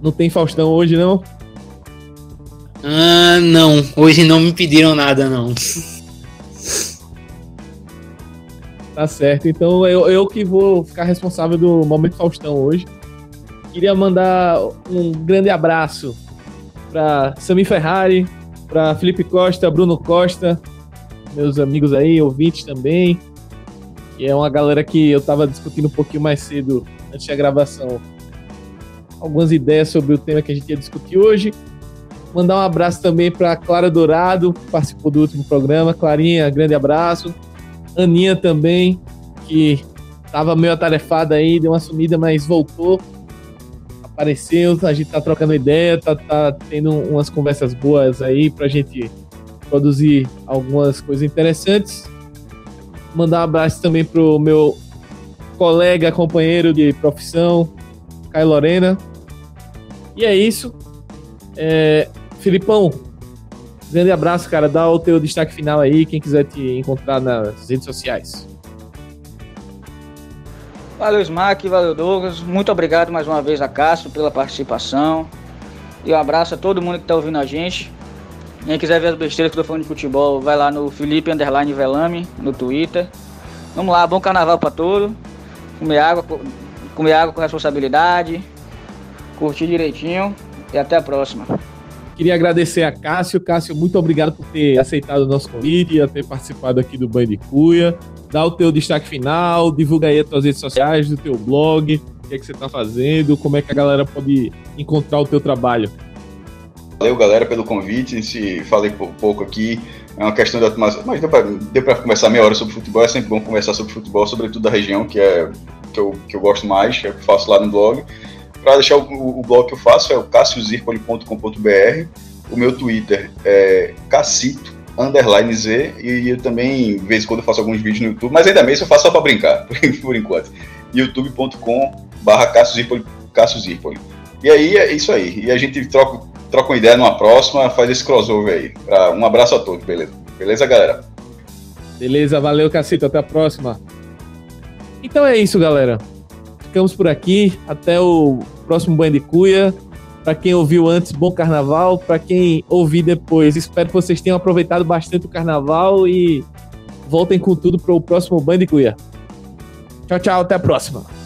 Não tem Faustão hoje, não? Ah, não. Hoje não me pediram nada, não. Tá certo. Então eu, eu que vou ficar responsável do Momento Faustão hoje. Queria mandar um grande abraço para Sami Ferrari, para Felipe Costa, Bruno Costa, meus amigos aí, ouvintes também. Que é uma galera que eu tava discutindo um pouquinho mais cedo antes da gravação algumas ideias sobre o tema que a gente ia discutir hoje. Mandar um abraço também para Clara Dourado, que participou do último programa. Clarinha, grande abraço. Aninha também, que tava meio atarefado aí, deu uma sumida, mas voltou. Apareceu, a gente tá trocando ideia, tá, tá tendo umas conversas boas aí pra gente produzir algumas coisas interessantes. Mandar um abraço também pro meu colega, companheiro de profissão, Caio Lorena. E é isso. É, Filipão, grande abraço, cara. Dá o teu destaque final aí, quem quiser te encontrar nas redes sociais. Valeu, Smack, valeu, Douglas. Muito obrigado mais uma vez a Castro pela participação. E um abraço a todo mundo que está ouvindo a gente. Quem quiser ver as besteiras que eu tô falando de futebol, vai lá no Felipe Underline Velame, no Twitter. Vamos lá, bom carnaval para todos. Comer água, comer água com responsabilidade. Curtir direitinho. E até a próxima. Queria agradecer a Cássio. Cássio, muito obrigado por ter aceitado o nosso convite e ter participado aqui do Banho de Cuia. Dá o teu destaque final, divulga aí as tuas redes sociais, do teu blog, o que é que você está fazendo, como é que a galera pode encontrar o teu trabalho. Valeu, galera, pelo convite. Se falei pouco aqui, é uma questão de mas deu para conversar meia hora sobre futebol. É sempre bom conversar sobre futebol, sobretudo da região, que é que eu, que eu gosto mais, é o que eu faço lá no blog. Para deixar o, o, blog que eu faço é o cassiozirpoli.com.br. O meu Twitter é cassito, underline Z, e eu também, de vez em quando, eu faço alguns vídeos no YouTube, mas ainda mesmo eu faço só para brincar, (laughs) por enquanto. youtube.com barra cassiozirpoli. E aí é isso aí. E a gente troca, troca uma ideia numa próxima, faz esse crossover aí. Um abraço a todos, beleza? Beleza, galera? Beleza, valeu, Cacito. Até a próxima. Então é isso, galera. Ficamos por aqui. Até o próximo Banho de Cuia. Para quem ouviu antes, bom carnaval. Para quem ouvir depois, espero que vocês tenham aproveitado bastante o carnaval e voltem com tudo para o próximo Banho de Cuia. Tchau, tchau. Até a próxima.